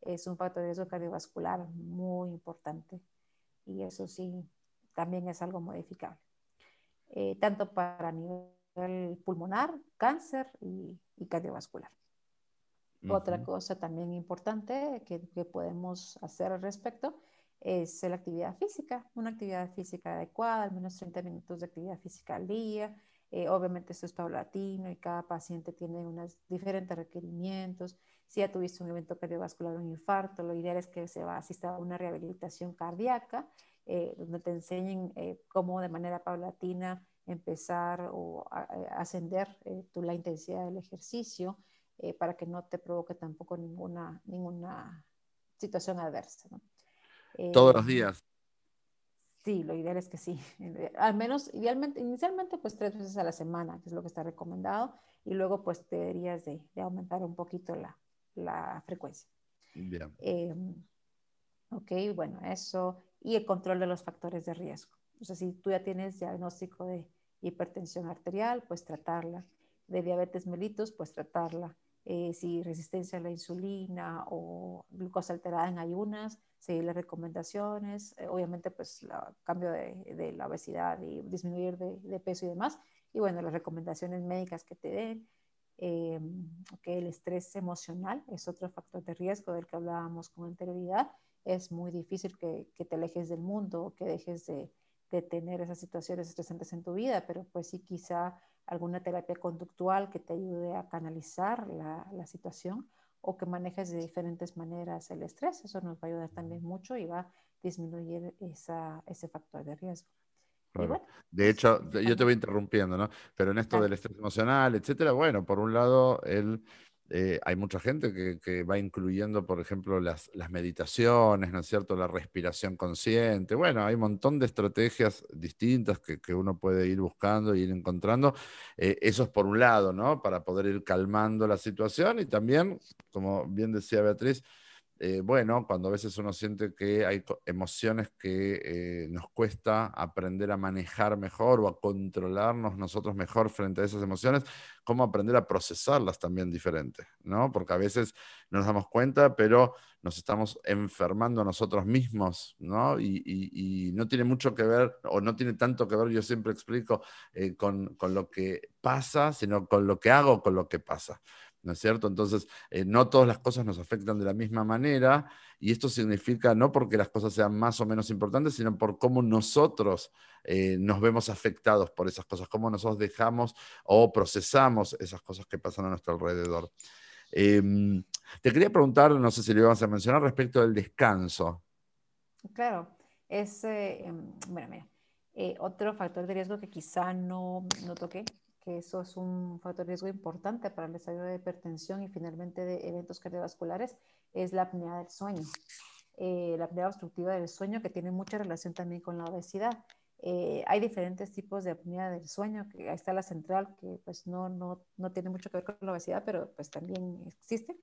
Es un factor de riesgo cardiovascular muy importante. Y eso sí, también es algo modificable, eh, tanto para nivel pulmonar, cáncer y, cardiovascular. Otra cosa también importante que, podemos hacer al respecto es la actividad física, una actividad física adecuada, al menos 30 minutos de actividad física al día. Eh, obviamente esto es paulatino y cada paciente tiene unos diferentes requerimientos. Si ya tuviste un evento cardiovascular un infarto, lo ideal es que se va a asistir a una rehabilitación cardíaca eh, donde te enseñen eh, cómo de manera paulatina empezar o eh, ascender la intensidad del ejercicio para que no te provoque tampoco ninguna, ninguna situación adversa. Todos los días. Sí, lo ideal es que sí. (laughs) Al menos, idealmente, inicialmente, pues tres veces a la semana, que es lo que está recomendado, y luego, pues deberías de, de aumentar un poquito la, la frecuencia. Bien. ok, bueno, eso y el control de los factores de riesgo. O sea, si tú ya tienes diagnóstico de hipertensión arterial, pues tratarla. De diabetes mellitus, pues tratarla. Eh, si resistencia a la insulina o glucosa alterada en ayunas, seguir las recomendaciones. Eh, obviamente, pues el cambio de, la obesidad y disminuir de, peso y demás. Y bueno, las recomendaciones médicas que te den. Eh, que el estrés emocional es otro factor de riesgo del que hablábamos con anterioridad es muy difícil que, te alejes del mundo, que dejes de, tener esas situaciones estresantes en tu vida, pero pues sí quizá alguna terapia conductual que te ayude a canalizar la, situación o que manejes de diferentes maneras el estrés. Eso nos va a ayudar también mucho y va a disminuir ese factor de riesgo. de hecho, yo te voy interrumpiendo, ¿no? Pero en esto del estrés emocional, etcétera, bueno, por un lado, el eh, hay mucha gente que, va incluyendo, por ejemplo, las, meditaciones, ¿no es cierto? La respiración consciente. Bueno, hay un montón de estrategias distintas que, uno puede ir buscando e ir encontrando. Eh, eso es por un lado, ¿no? Para poder ir calmando la situación y también, como bien decía Beatriz, eh, bueno, cuando a veces uno siente que hay emociones que eh, nos cuesta aprender a manejar mejor o a controlarnos nosotros mejor frente a esas emociones, cómo aprender a procesarlas también diferente, ¿no? Porque a veces no nos damos cuenta, pero nos estamos enfermando nosotros mismos, ¿no? Y, no tiene mucho que ver, o no tiene tanto que ver, yo siempre explico, eh, con lo que pasa, sino con lo que hago, con lo que pasa. ¿No es cierto? Entonces, eh, no todas las cosas nos afectan de la misma manera y esto significa no porque las cosas sean más o menos importantes, sino por cómo nosotros eh, nos vemos afectados por esas cosas, cómo nosotros dejamos o procesamos esas cosas que pasan a nuestro alrededor. Em, te quería preguntar, no sé si lo ibas a mencionar, respecto del descanso. Claro, es, eh, em, bueno, mira, otro factor de riesgo que quizá no, no toqué que eso es un factor de riesgo importante para el desarrollo de hipertensión y finalmente de eventos cardiovasculares, es la apnea del sueño. Eh, la apnea obstructiva del sueño que tiene mucha relación también con la obesidad. Eh, hay diferentes tipos de apnea del sueño, que ahí está la central, que pues no, no, no tiene mucho que ver con la obesidad, pero pues también existe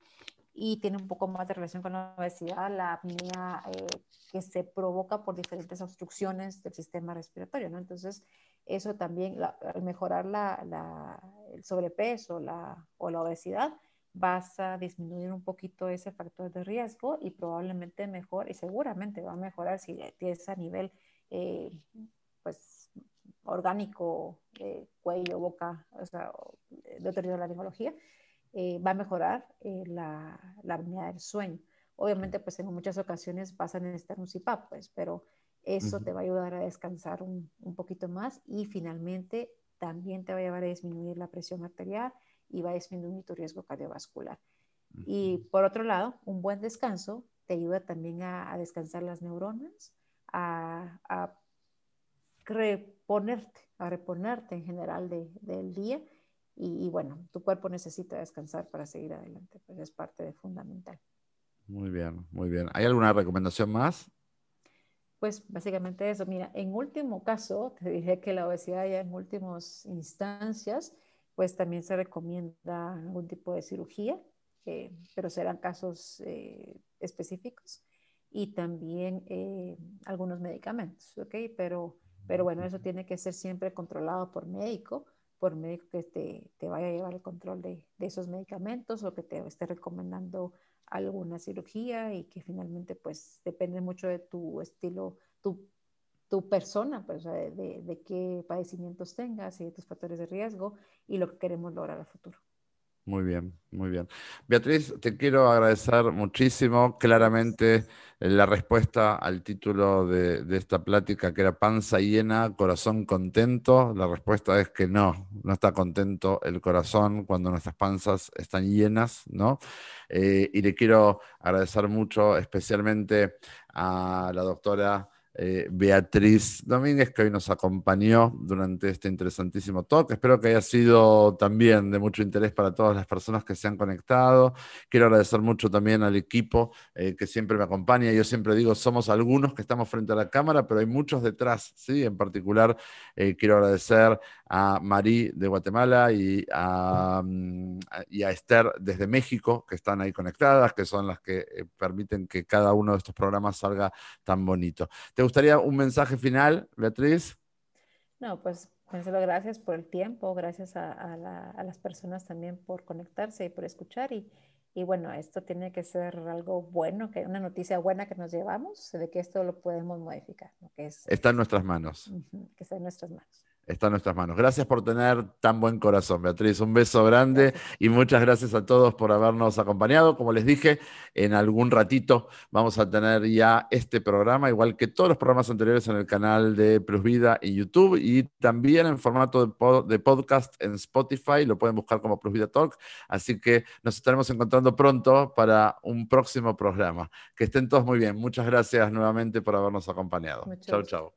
y tiene un poco más de relación con la obesidad, la apnea eh, que se provoca por diferentes obstrucciones del sistema respiratorio, ¿no? Entonces, eso también, al mejorar la, el sobrepeso la, o la obesidad, vas a disminuir un poquito ese factor de riesgo y probablemente mejor, y seguramente va a mejorar si tienes a nivel, eh, pues, orgánico, eh, cuello, boca, o sea, de la neurología, eh, va a mejorar eh, la, la apnea del sueño. Obviamente, pues en muchas ocasiones vas a necesitar un CPAP, pues, pero eso te va a ayudar a descansar un, un, poquito más y finalmente también te va a llevar a disminuir la presión arterial y va a disminuir tu riesgo cardiovascular. Y por otro lado, un buen descanso te ayuda también a, a descansar las neuronas, a, a, reponerte, a reponerte en general de, del día y, bueno, tu cuerpo necesita descansar para seguir adelante, pues es parte de fundamental. Muy bien, muy bien. ¿Hay alguna recomendación más? Pues básicamente eso. Mira, en último caso, te dije que la obesidad ya en últimas instancias, pues también se recomienda algún tipo de cirugía, pero serán casos eh, específicos y también eh, algunos medicamentos, ¿ok? Pero, pero bueno, eso tiene que ser siempre controlado por médico por médico que te, te, vaya a llevar el control de, de, esos medicamentos o que te esté recomendando alguna cirugía y que finalmente pues depende mucho de tu estilo, tu, tu persona, pues, de, de, qué padecimientos tengas y de tus factores de riesgo y lo que queremos lograr a futuro. Muy bien, muy bien. Beatriz, te quiero agradecer muchísimo. Claramente la respuesta al título de, esta plática, que era panza llena, corazón contento, la respuesta es que no, no está contento el corazón cuando nuestras panzas están llenas, ¿no? Eh, y le quiero agradecer mucho, especialmente a la doctora eh, Beatriz Domínguez, que hoy nos acompañó durante este interesantísimo talk. Espero que haya sido también de mucho interés para todas las personas que se han conectado. Quiero agradecer mucho también al equipo eh, que siempre me acompaña. Yo siempre digo, somos algunos que estamos frente a la cámara, pero hay muchos detrás, ¿sí? En particular, eh, quiero agradecer a Marí de Guatemala y a, mm, y a Esther desde México, que están ahí conectadas, que son las que permiten que cada uno de estos programas salga tan bonito. ¿Te gustaría un mensaje final, Beatriz? No, pues Marcelo, gracias por el tiempo, gracias a, las personas también por conectarse y por escuchar. Y, y, bueno, esto tiene que ser algo bueno, que una noticia buena que nos llevamos, de que esto lo podemos modificar. Que es, está en nuestras manos. que está en nuestras manos está en nuestras manos. Gracias por tener tan buen corazón, Beatriz. Un beso grande y muchas gracias a todos por habernos acompañado. Como les dije, en algún ratito vamos a tener ya este programa, igual que todos los programas anteriores en el canal de Plus Vida y YouTube y también en formato de, podcast en Spotify. Lo pueden buscar como Plus Vida Talk. Así que nos estaremos encontrando pronto para un próximo programa. Que estén todos muy bien. Muchas gracias nuevamente por habernos acompañado. Chao, chao.